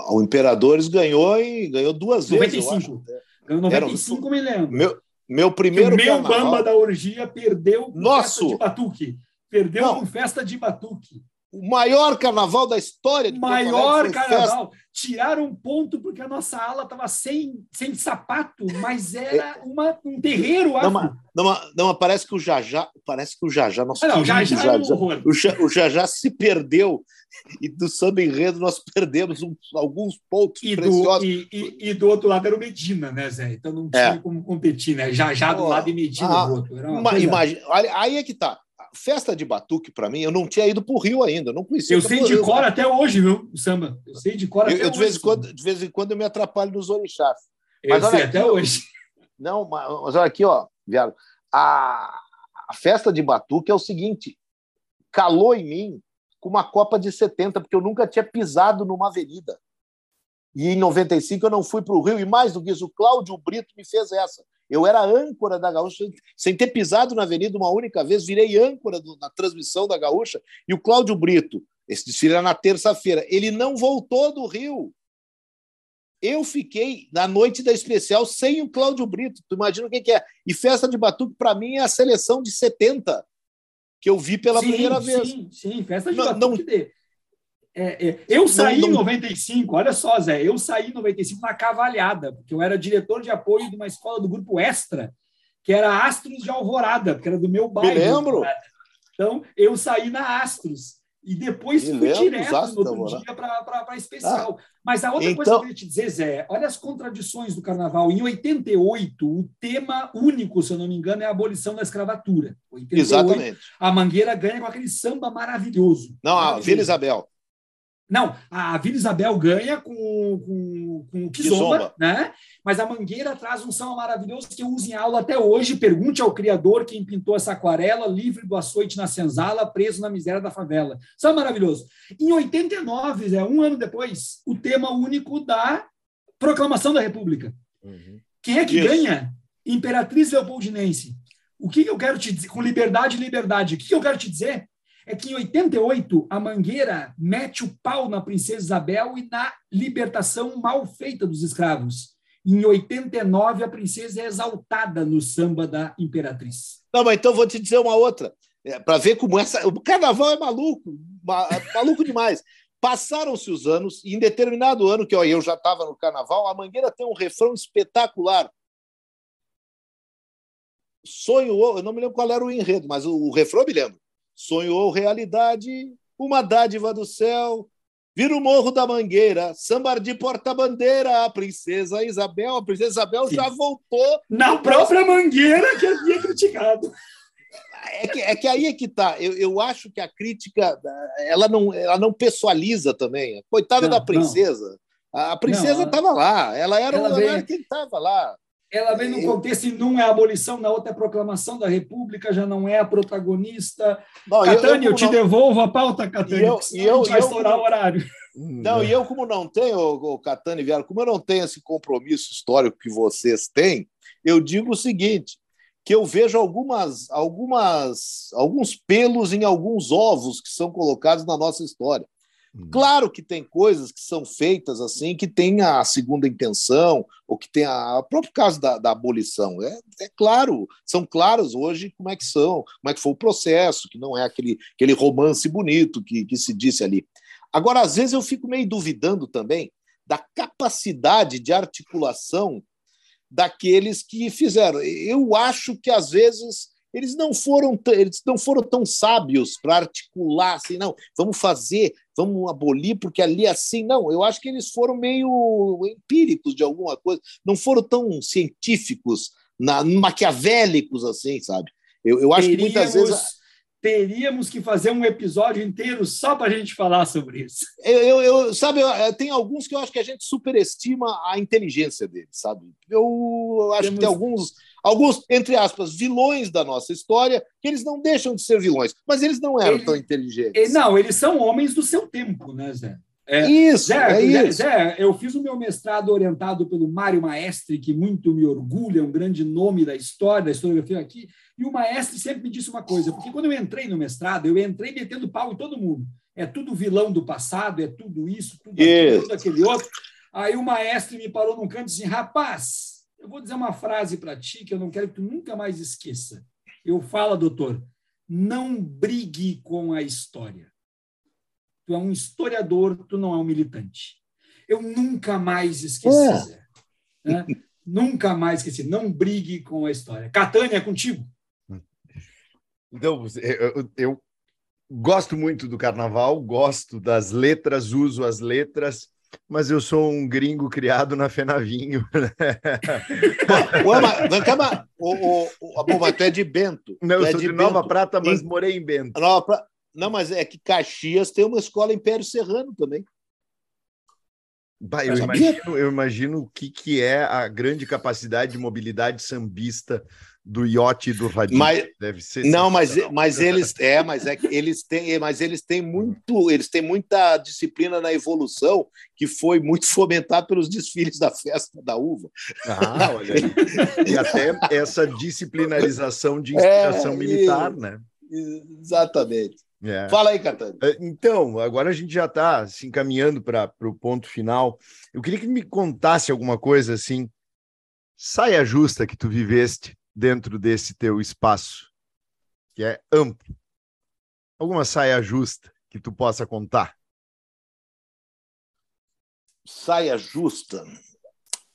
E: O Imperadores ganhou e ganhou duas vezes. eu
A: 95.
E: acho.
A: Ganhou
E: Era-
A: 95, me lembro.
E: Meu, meu primeiro
A: o meu
E: carnaval-
A: Bamba da Orgia perdeu
E: Nosso!
A: de batuque. Perdeu
E: Não.
A: com festa de batuque.
E: o maior carnaval da história de
A: Maior carnaval. Tiraram um ponto porque a nossa ala estava sem, sem sapato, mas era uma, um terreiro,
E: Não, não, não, parece que o Jajá, parece que o Jajá, nosso
A: não, já,
E: querido
A: já é um
E: Jajá,
A: horror.
E: o, Ja- o Jajá se perdeu e do samba enredo nós perdemos um- alguns pontos
A: E do,
E: preciosos.
A: e, e- e do outro lado era o Medina, né, Zé? Então não
E: É.
A: tinha como competir, né? Já já do lado e Medina
E: ah,
A: do outro. Era uma
E: imagina- olha, aí é que tá. Festa de Batuque, para mim, eu não tinha ido para o Rio ainda, eu não conhecia.
A: Eu sei de
E: Rio,
A: cor
E: né?
A: até hoje, viu? O samba. Eu sei de cor
E: Eu,
A: até
E: eu,
A: hoje.
E: de, vez em
A: o
E: quando, de vez em quando eu me atrapalho nos orixás.
A: Eu
E: mas olha
A: sei
E: aqui,
A: até hoje.
E: Não, mas, mas olha aqui, ó, Viado. A, a festa de Batuque é o seguinte: calou em mim com uma Copa de 70, porque eu nunca tinha pisado numa avenida. E em 95 eu não fui para o Rio, e mais do que isso, o Cláudio Brito me fez essa. Eu era âncora da Gaúcha, sem ter pisado na avenida uma única vez, virei âncora do- na transmissão da Gaúcha, e o Cláudio Brito, esse desfile era na terça-feira, ele não voltou do Rio. Eu fiquei na noite da especial sem o Cláudio Brito. Tu imagina o que, que é? E festa de batuque, para mim, é a seleção de 70, que eu vi pela
A: sim,
E: primeira vez.
A: Sim, sim, festa de
E: Não-
A: batuque. de- É, é, eu saí
E: não-
A: em 95, olha só, Zé, eu saí em 95 na cavalhada, porque eu era diretor de apoio de uma escola do grupo Extra, que era Astros de Alvorada, porque era do meu bairro.
E: lembro.
A: Então, eu saí na Astros. E depois
E: Me
A: fui
E: lembro
A: direto no outro dia para especial. Mas a outra coisa que
E: então-
A: eu queria te dizer, Zé, olha as contradições do carnaval. Em 88, o tema único, se eu não me engano, é a abolição da escravatura. 88,
E: Exatamente.
A: a Mangueira ganha com aquele samba maravilhoso.
E: Não, a
A: Maravilhoso.
E: Vila Isabel.
A: Não, a Vila Isabel ganha com, com, com o Kizomba,
E: Kizomba.
A: né? Mas a Mangueira traz um samba maravilhoso que eu uso em aula até hoje. Pergunte ao criador quem pintou essa aquarela, livre do açoite na senzala, preso na miséria da favela. Samba maravilhoso. Em 89, é um ano depois, o tema único da Proclamação da República. Quem é que
E: Isso.
A: ganha? Imperatriz Leopoldinense. O que eu quero te dizer? Com liberdade e liberdade. O que eu quero te dizer? É que em 88, a Mangueira mete o pau na Princesa Isabel e na libertação mal feita dos escravos. Em 89, a princesa é exaltada no samba da Imperatriz.
E: Não, mas então vou te dizer uma outra. para ver como essa. O carnaval é maluco, ma- maluco demais. Passaram-se os anos, e em determinado ano, que ó, eu já estava no carnaval, a Mangueira tem um refrão espetacular. Sonhou, eu não me lembro qual era o enredo, mas o, o refrão eu me lembro. Sonhou realidade, uma dádiva do céu, vira o morro da Mangueira, sambar de porta-bandeira, a princesa Isabel. A princesa Isabel
A: Sim.
E: já voltou
A: Na própria Mangueira que havia criticado.
E: É que, é que aí é que tá. Eu, eu acho que a crítica ela não, ela não pessoaliza também. Coitada
A: Não,
E: da princesa. A princesa
A: Não,
E: estava lá. Ela era,
A: ela
E: ela
A: veio-
E: quem estava lá.
A: Ela vem num
E: Eu-
A: contexto e num é a abolição, na outra é a proclamação da República, já não é a protagonista.
E: Não, eu-
A: Catânia, eu,
E: como
A: te
E: não-
A: devolvo a pauta, Catânia.
E: E eu- e eu-
A: vai
E: eu
A: estourar o horário.
E: Não, e eu, como não tenho, o Catani Vieira, como eu não tenho esse compromisso histórico que vocês têm, eu digo o seguinte: que eu vejo algumas, algumas, alguns pelos em alguns ovos que são colocados na nossa história. Claro que tem coisas que são feitas assim, que tem a segunda intenção, ou que tem a, o próprio caso da, da abolição. É, é, claro, são claros hoje como é que são, como é que foi o processo, que não é aquele, aquele romance bonito que, que se disse ali. Agora, às vezes eu fico meio duvidando também da capacidade de articulação daqueles que fizeram. Eu acho que às vezes eles não foram eles não foram tão sábios para articular assim, não, vamos fazer, vamos abolir porque ali é assim, não, eu acho que eles foram meio empíricos de alguma coisa, não foram tão científicos, na, maquiavélicos assim, sabe? Eu, eu acho Teríamos... que muitas vezes
A: teríamos que fazer um episódio inteiro só para a gente falar sobre isso.
E: Eu, eu, eu sabe, eu, tem alguns que eu acho que a gente superestima a inteligência deles, sabe? Eu acho Temos... que tem alguns, alguns, entre aspas, vilões da nossa história, que eles não deixam de ser vilões, mas eles não eram Ele... tão inteligentes.
A: Não, eles são homens do seu tempo, né, Zé?
E: É, isso, Zé, é Zé,
A: isso. Zé, eu fiz o meu mestrado orientado pelo Mário Maestre, que muito me orgulha, um grande nome da história, da historiografia aqui, e o Maestre sempre me disse uma coisa, porque quando eu entrei no mestrado, eu entrei metendo pau em todo mundo. É tudo vilão do passado, é tudo isso, tudo, aquilo, tudo aquele outro. Aí o Maestre me parou num canto e disse, rapaz, eu vou dizer uma frase para ti que eu não quero que tu nunca mais esqueça. Eu falo, doutor, não brigue com a história tu é um historiador, tu não é um militante. Eu nunca mais esqueci, é. Né? nunca mais esqueci. Não brigue com a história. Catânia, é contigo.
B: Então, eu, eu gosto muito do carnaval, gosto das letras, uso as letras, mas eu sou um gringo criado na Fenavinho.
E: o, o, o, o, tu é de Bento.
B: Não,
E: eu
B: é sou de, de Nova Prata, mas em... morei em Bento.
E: Nova Prata. Não, mas é que Caxias tem uma escola Império Serrano também.
B: Bah, eu, imagino, eu imagino o que, que é a grande capacidade de mobilidade sambista do iote e do radinho.
E: Mas, Deve ser. Não, mas, mas eles é, mas é que eles têm, mas eles têm muito, eles têm muita disciplina na evolução que foi muito fomentada pelos desfiles da festa da uva.
B: Ah, olha aí. E até essa disciplinarização de inspiração é, militar, e, né?
E: Exatamente. É. Fala aí, Catani. É,
B: então, agora a gente já está se encaminhando para o ponto final. Eu queria que me contasse alguma coisa assim, saia justa que tu viveste dentro desse teu espaço, que é amplo. Alguma saia justa que tu possa contar?
E: Saia justa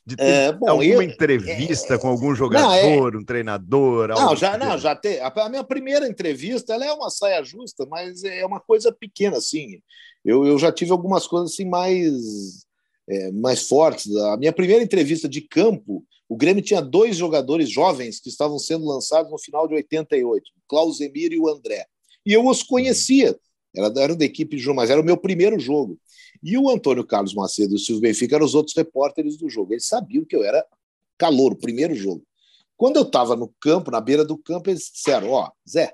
B: de ter é, bom, alguma eu, entrevista é, com algum jogador, não, é, um treinador?
E: Não, já, não, já tem. A minha primeira entrevista ela é uma saia justa, mas é uma coisa pequena, assim. Eu, eu já tive algumas coisas assim mais, é, mais fortes. A minha primeira entrevista de campo, o Grêmio tinha dois jogadores jovens que estavam sendo lançados no final de 88, o Klaus Emir e o André. E eu os conhecia. Era, eram da equipe de João, mas era o meu primeiro jogo. E o Antônio Carlos Macedo e o Silvio Benfica eram os outros repórteres do jogo. Eles sabiam que eu era calor, o primeiro jogo. Quando eu estava no campo, na beira do campo, eles disseram: Ó, oh, Zé,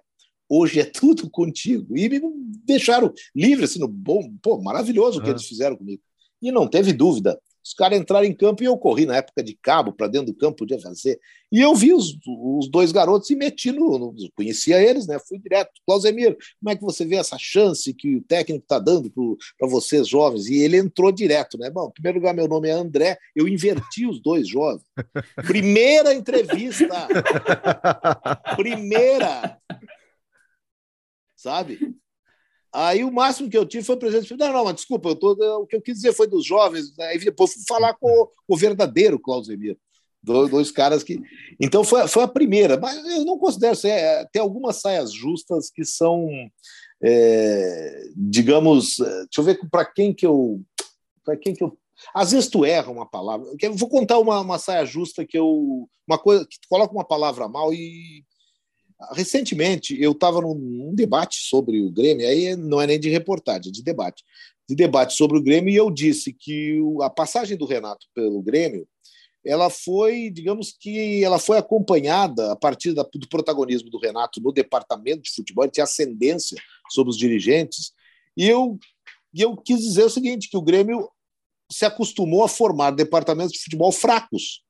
E: hoje é tudo contigo. E me deixaram livre, assim, no bom, pô, maravilhoso o que eles fizeram comigo. E não teve dúvida. Os caras entraram em campo e eu corri na época de cabo para dentro do campo, podia fazer. E eu vi os, os dois garotos e meti no, no. Conhecia eles, né? Fui direto. Clausemir, como é que você vê essa chance que o técnico está dando para vocês jovens? E ele entrou direto, né? Bom, em primeiro lugar, meu nome é André, eu inverti os dois jovens. Primeira entrevista. Primeira. Sabe? Aí o máximo que eu tive foi presente. Não, não, mas desculpa, eu tô, o que eu quis dizer foi dos jovens. Aí depois fui falar com o, verdadeiro Klaus Emir. Dois, dois, caras que. Então foi, foi a primeira, mas eu não considero. É, tem algumas saias justas que são, é, digamos. É, deixa eu ver para quem que eu. Para quem que eu. Às vezes tu erra uma palavra. Eu vou contar uma, uma saia justa que eu. Uma coisa que tu coloca uma palavra mal e Recentemente, eu estava num, num, debate sobre o Grêmio, aí não é nem de reportagem, é de debate. De debate sobre o Grêmio, e eu disse que o, a passagem do Renato pelo Grêmio ela foi, digamos que ela foi acompanhada a partir da, do protagonismo do Renato no departamento de futebol, ele tinha ascendência sobre os dirigentes, e eu, e eu quis dizer o seguinte, que o Grêmio se acostumou a formar departamentos de futebol fracos,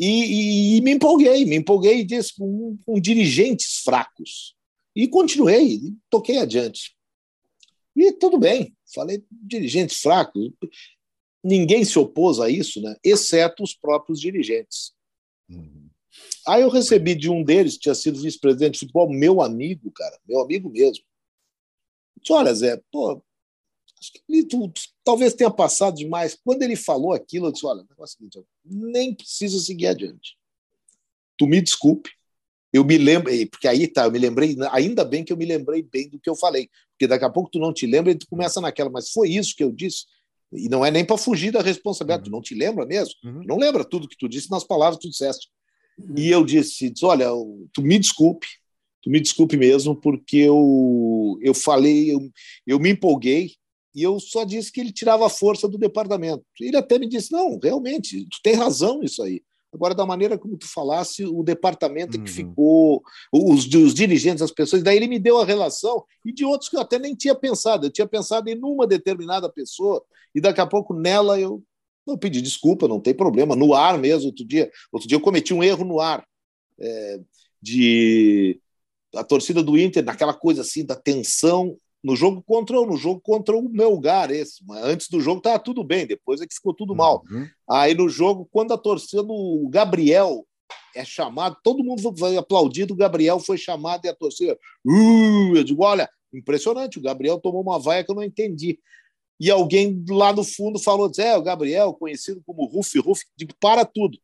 E: e, e, e me empolguei, me empolguei disse, com, com dirigentes fracos. E continuei, toquei adiante. E tudo bem, Falei dirigentes fracos. Ninguém se opôs a isso, né? exceto os próprios dirigentes. Uhum. Aí eu recebi de um deles, que tinha sido vice-presidente de futebol, meu amigo, cara, meu amigo mesmo. Disse, olha, Zé, pô, acho que tu, talvez tenha passado demais. Quando ele falou aquilo, eu disse, olha, negócio é seguinte, nem precisa seguir adiante. Tu me desculpe, eu me lembro, porque aí tá, eu me lembrei, ainda bem que eu me lembrei bem do que eu falei, porque daqui a pouco tu não te lembra e tu começa naquela, mas foi isso que eu disse. E não é nem para fugir da responsabilidade, uhum. tu não te lembra mesmo? Uhum. não lembra tudo que tu disse nas palavras que tu disseste. Uhum. E eu disse, disse, olha, tu me desculpe, tu me desculpe mesmo, porque eu, eu falei, eu, eu me empolguei, e eu só disse que ele tirava a força do departamento. Ele até me disse, não, realmente, tu tem razão nisso aí. Agora, da maneira como tu falasse, o departamento uhum. que ficou, os, os, dirigentes, as pessoas, daí ele me deu a relação, e de outros que eu até nem tinha pensado. Eu tinha pensado em uma determinada pessoa, e daqui a pouco nela eu não pedi desculpa, não tem problema. No ar mesmo, outro dia, outro dia eu cometi um erro no ar. É, de a torcida do Inter, naquela coisa assim da tensão, no jogo contra no jogo contra o Melgar esse, mas antes do jogo estava tudo bem, depois é que ficou tudo mal. Uhum. Aí no jogo quando a torcida o Gabriel é chamado, todo mundo foi aplaudido, o Gabriel foi chamado e a torcida, uh, eu digo, olha, impressionante, o Gabriel tomou uma vaia que eu não entendi. E alguém lá no fundo falou, é, o Gabriel, conhecido como Ruf Ruf, digo, para tudo.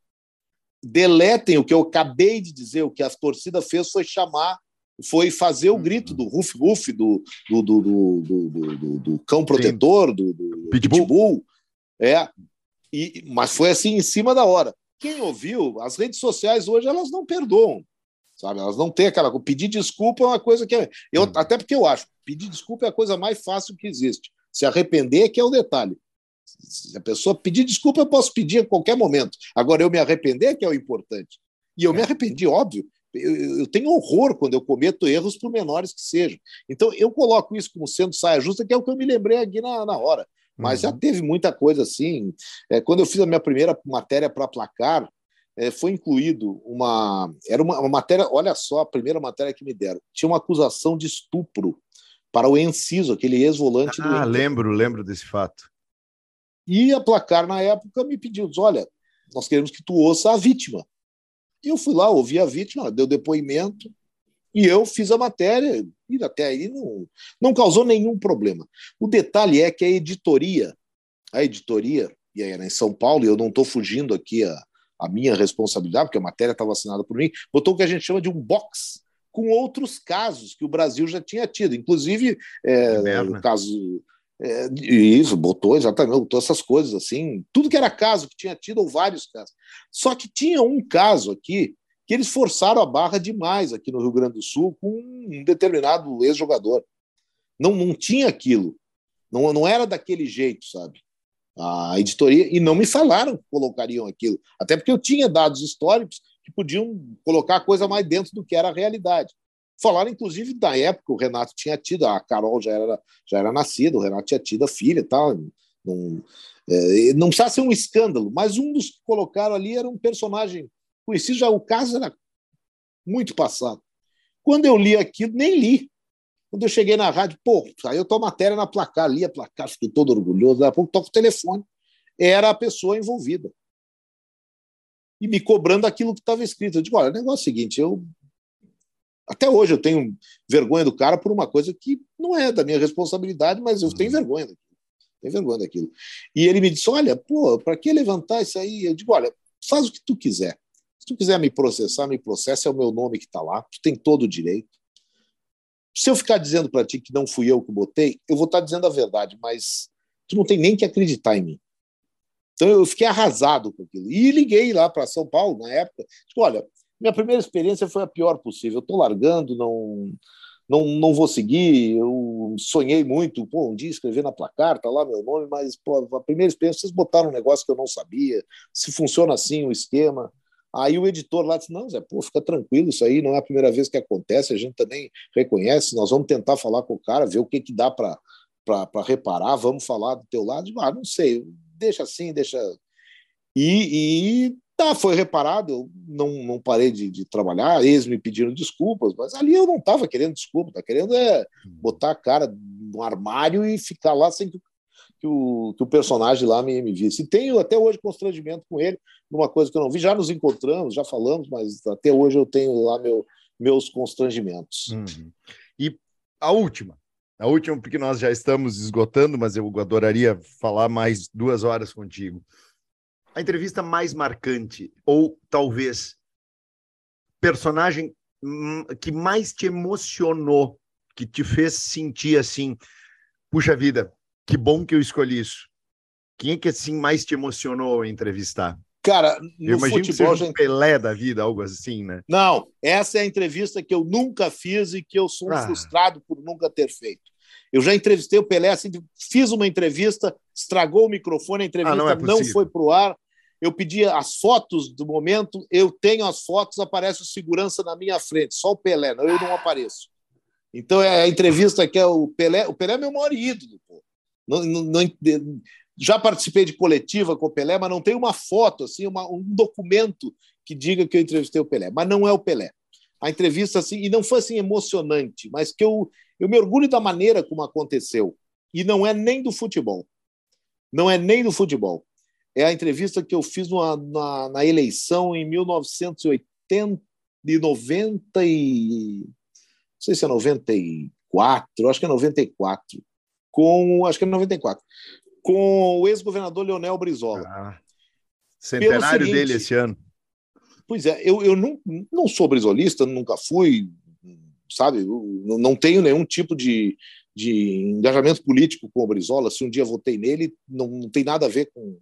E: Deletem o que eu acabei de dizer, o que a torcida fez foi chamar foi fazer o grito do Ruf Ruf, do, do, do, do, cão protetor, do, pitbull. É, e, mas foi assim em cima da hora. Quem ouviu, as redes sociais hoje elas não perdoam, sabe? Elas não têm aquela. Pedir desculpa é uma coisa que. É, eu, hum. Até porque eu acho, pedir desculpa é a coisa mais fácil que existe. Se arrepender é que é o detalhe. Se a pessoa pedir desculpa, eu posso pedir a qualquer momento. Agora, eu me arrepender é que é o importante. E eu me arrependi, óbvio eu, eu, tenho horror quando eu cometo erros, por menores que sejam. Então, eu coloco isso como sendo saia justa, que é o que eu me lembrei aqui na, na hora. Mas uhum. já teve muita coisa assim. É, quando eu fiz a minha primeira matéria para placar, é, foi incluído uma. Era uma, uma, matéria, olha só, a primeira matéria que me deram. Tinha uma acusação de estupro para o Enciso, aquele ex-volante
B: ah, do. Ah, lembro, lembro desse fato.
E: E a placar, na época, me pediu: olha, nós queremos que tu ouça a vítima. E eu fui lá, ouvi a vítima, deu depoimento, e eu fiz a matéria, e até aí não, não causou nenhum problema. O detalhe é que a editoria, a editoria, e aí era em São Paulo, e eu não estou fugindo aqui a, a minha responsabilidade, porque a matéria estava assinada por mim, botou o que a gente chama de um box com outros casos que o Brasil já tinha tido, inclusive é, o caso é, isso, botou exatamente, botou essas coisas assim, tudo que era caso que tinha tido, ou vários casos. Só que tinha um caso aqui que eles forçaram a barra demais aqui no Rio Grande do Sul com um determinado ex-jogador. Não, não tinha aquilo. Não, não era daquele jeito, sabe? A editoria, e não me falaram que colocariam aquilo. Até porque eu tinha dados históricos que podiam colocar a coisa mais dentro do que era a realidade. Falaram, inclusive, da época o Renato tinha tido, a Carol já era, já era nascida, o Renato tinha tido a filha e tal. Não, é, não precisa ser um escândalo, mas um dos que colocaram ali era um personagem conhecido, já o caso era muito passado. Quando eu li aquilo, nem li. Quando eu cheguei na rádio, pô, eu tô matéria na placar, li a placar, fiquei todo orgulhoso, daqui a pouco toco o telefone. Era a pessoa envolvida. E me cobrando aquilo que estava escrito. Eu digo, olha, o negócio é o seguinte, eu até hoje eu tenho vergonha do cara por uma coisa que não é da minha responsabilidade, mas eu tenho uhum. vergonha daquilo. Tenho vergonha daquilo. E ele me disse: Olha, pô, para que levantar isso aí? Eu digo: Olha, faz o que tu quiser. Se tu quiser me processar, me processa, é o meu nome que está lá, tu tem todo o direito. Se eu ficar dizendo para ti que não fui eu que botei, eu vou estar tá dizendo a verdade, mas tu não tem nem que acreditar em mim. Então eu fiquei arrasado com aquilo. E liguei lá para São Paulo na época. Digo, olha, minha primeira experiência foi a pior possível. Eu estou largando, não, não, não vou seguir. Eu sonhei muito, pô, um dia escrever na placar, tá lá meu nome, mas pô, a primeira experiência vocês botaram um negócio que eu não sabia, se funciona assim o esquema. Aí o editor lá disse: Não, Zé, pô, fica tranquilo, isso aí não é a primeira vez que acontece, a gente também reconhece, nós vamos tentar falar com o cara, ver o que, que dá para reparar, vamos falar do teu lado. Ah, não sei, deixa assim, deixa. E, e Tá, foi reparado, eu não, não parei de, de trabalhar, eles me pediram desculpas, mas ali eu não estava querendo desculpa, tá querendo é hum. botar a cara no armário e ficar lá sem que, que, o, que o personagem lá me, me visse. E tenho até hoje constrangimento com ele, numa coisa que eu não vi. Já nos encontramos, já falamos, mas até hoje eu tenho lá meu, meus constrangimentos.
B: Uhum. E a última, a última, porque nós já estamos esgotando, mas eu adoraria falar mais duas horas contigo. A entrevista mais marcante, ou talvez personagem hum, que mais te emocionou, que te fez sentir assim, puxa vida, que bom que eu escolhi isso. Quem é que assim mais te emocionou a entrevistar?
E: Cara, no
B: eu imagino futebol, que seja um Pelé da vida, algo assim, né?
E: Não, essa é a entrevista que eu nunca fiz e que eu sou ah. frustrado por nunca ter feito. Eu já entrevistei o Pelé, assim, fiz uma entrevista, estragou o microfone, a entrevista ah, não, é não, foi para o ar. Eu pedi as fotos do momento, eu tenho as fotos, aparece o segurança na minha frente, só o Pelé, não, eu não apareço. Então é a entrevista que é o Pelé, o Pelé é meu maior ídolo. Pô. Não, não, não, já participei de coletiva com o Pelé, mas não tem uma foto, assim, uma, um documento que diga que eu entrevistei o Pelé. Mas não é o Pelé. A entrevista, assim, e não foi assim emocionante, mas que eu, eu me orgulho da maneira como aconteceu. E não é nem do futebol. Não é nem do futebol. É a entrevista que eu fiz na, na eleição em 1980 e 90 e... Não sei se é 94, acho que é 94 com acho que é 94 com o ex-governador Leonel Brizola. Ah,
B: centenário seguinte, dele esse ano.
E: Pois é, eu, eu não, não sou brizolista, nunca fui, sabe? Não tenho nenhum tipo de, de engajamento político com o Brizola. Se um dia votei nele, não, não tem nada a ver com.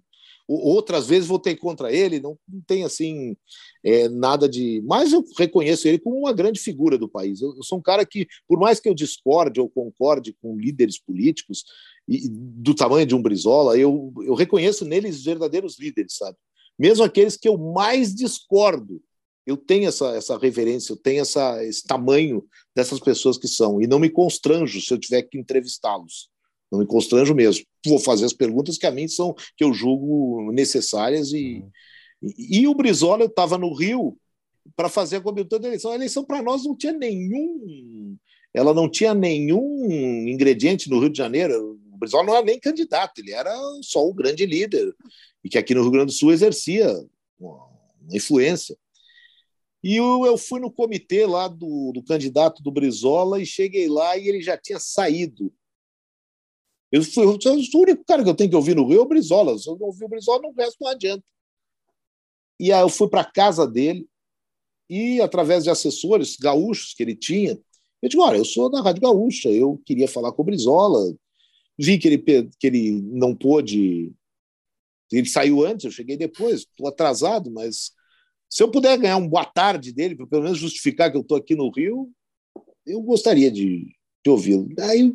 E: Outras vezes votei contra ele, não, não tem assim é, nada de. Mas eu reconheço ele como uma grande figura do país. Eu, eu sou um cara que, por mais que eu discorde ou concorde com líderes políticos, e, do tamanho de um Brizola, eu, eu reconheço neles verdadeiros líderes, sabe? Mesmo aqueles que eu mais discordo, eu tenho essa, essa reverência, eu tenho essa, esse tamanho dessas pessoas que são, e não me constranjo se eu tiver que entrevistá-los. Não me constranjo mesmo. Vou fazer as perguntas que a mim são, que eu julgo necessárias. E, uhum. e, e o Brizola, eu estava no Rio para fazer a cobertura da eleição. A eleição para nós não tinha nenhum. Ela não tinha nenhum ingrediente no Rio de Janeiro. Brizola não era nem candidato, ele era só o grande líder, e que aqui no Rio Grande do Sul exercia uma, uma influência. E eu, eu, fui no comitê lá do, do candidato do Brizola e cheguei lá e ele já tinha saído. Eu fui eu sou o único cara que eu tenho que ouvir no Rio é o Brizola. Se eu não ouvir o Brizola, não resto não adianta. E aí eu fui para a casa dele e, através de assessores gaúchos que ele tinha, eu digo: olha, eu sou da Rádio Gaúcha, eu queria falar com o Brizola, Vi que ele, que ele não pôde. Ele saiu antes, eu cheguei depois, estou atrasado, mas se eu puder ganhar um boa tarde dele, para pelo menos justificar que eu estou aqui no Rio, eu gostaria de, de ouvi-lo. Aí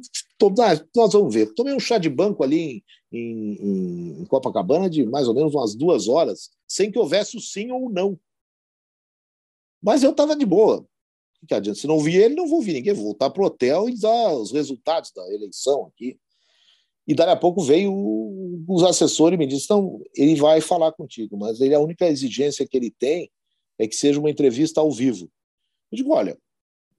E: ah, nós vamos ver. Tomei um chá de banco ali em, em, em, Copacabana de mais ou menos umas duas horas, sem que houvesse o sim ou o não. Mas eu estava de boa. O que adianta? Se não vi ele, não vou vir ninguém. Vou voltar para o hotel e dar os resultados da eleição aqui. E daí a pouco veio os assessores e me disse: não, ele vai falar contigo, mas ele, a única exigência que ele tem é que seja uma entrevista ao vivo. Eu digo: olha,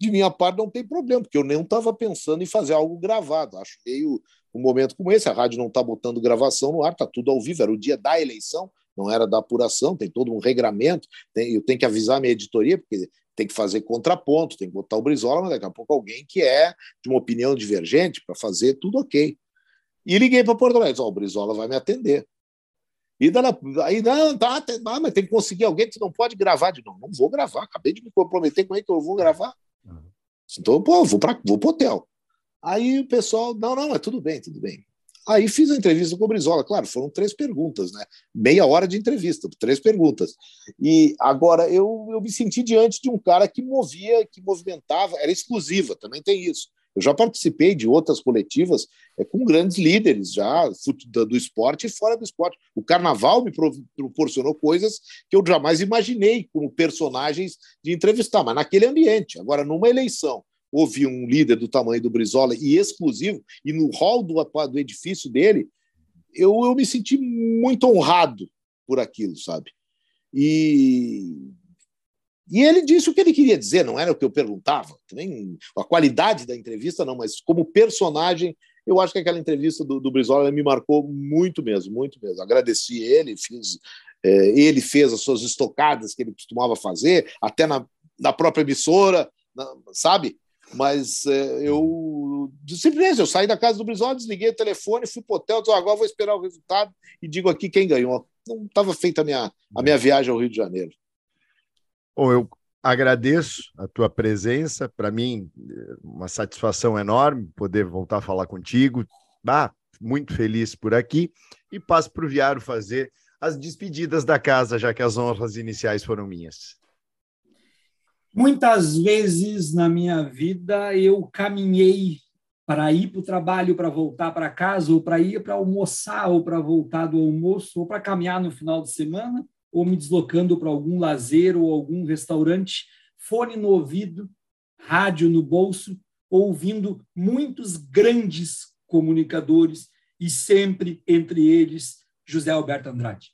E: de minha parte não tem problema, porque eu nem estava pensando em fazer algo gravado. Acho meio um momento como esse, a rádio não está botando gravação no ar, está tudo ao vivo. Era o dia da eleição, não era da apuração, tem todo um regramento. Tem, eu tenho que avisar a minha editoria, porque tem que fazer contraponto, tem que botar o Brizola, mas daqui a pouco alguém que é de uma opinião divergente para fazer tudo ok. E liguei para Porto Alegre, oh, o Brizola vai me atender. E daí, aí, não, tá, tá, mas tem que conseguir alguém que não pode gravar de novo. Não vou gravar, acabei de me comprometer, como é que eu vou gravar? Uhum. Então, pô, vou para vou o hotel. Aí o pessoal, não, não, é tudo bem, tudo bem. Aí fiz a entrevista com o Brizola, claro, foram três perguntas, né? Meia hora de entrevista, três perguntas. E agora eu, eu me senti diante de um cara que movia, que movimentava, era exclusiva, também tem isso. Eu já participei de outras coletivas é, com grandes líderes já do esporte e fora do esporte. O carnaval me proporcionou coisas que eu jamais imaginei como personagens de entrevistar, mas naquele ambiente. Agora, numa eleição, houve um líder do tamanho do Brizola e exclusivo, e no hall do, do edifício dele, eu, eu me senti muito honrado por aquilo, sabe? E E ele disse o que ele queria dizer, não era o que eu perguntava. Também a qualidade da entrevista, não, mas como personagem, eu acho que aquela entrevista do, do Brizola me marcou muito mesmo, muito mesmo. Agradeci ele, fiz, é, ele fez as suas estocadas que ele costumava fazer, até na, na própria emissora, na, sabe? Mas é, eu simplesmente eu saí da casa do Brizola, desliguei o telefone, fui para o hotel, disse, agora vou esperar o resultado e digo aqui quem ganhou. Não estava feita a minha, a minha viagem ao Rio de Janeiro.
B: Bom, eu agradeço a tua presença. Para mim, uma satisfação enorme poder voltar a falar contigo. Ah, muito feliz por aqui. E passo para o Viário fazer as despedidas da casa, já que as honras iniciais foram minhas.
A: Muitas vezes na minha vida eu caminhei para ir para o trabalho, para voltar para casa, ou para ir para almoçar, ou para voltar do almoço, ou para caminhar no final de semana ou me deslocando para algum lazer ou algum restaurante, fone no ouvido, rádio no bolso, ouvindo muitos grandes comunicadores e sempre entre eles José Alberto Andrade.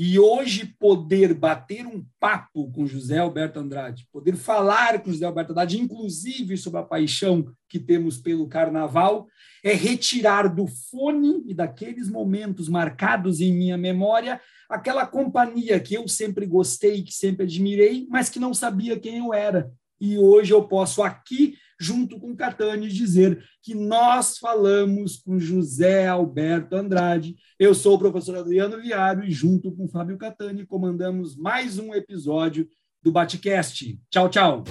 A: E hoje poder bater um papo com José Alberto Andrade, poder falar com José Alberto Andrade, inclusive sobre a paixão que temos pelo carnaval, é retirar do fone e daqueles momentos marcados em minha memória aquela companhia que eu sempre gostei, que sempre admirei, mas que não sabia quem eu era. E hoje eu posso aqui junto com Catani, dizer que nós falamos com José Alberto Andrade. Eu sou o professor Adriano Viário e, junto com Fábio Catani, comandamos mais um episódio do Batcast. Tchau, tchau.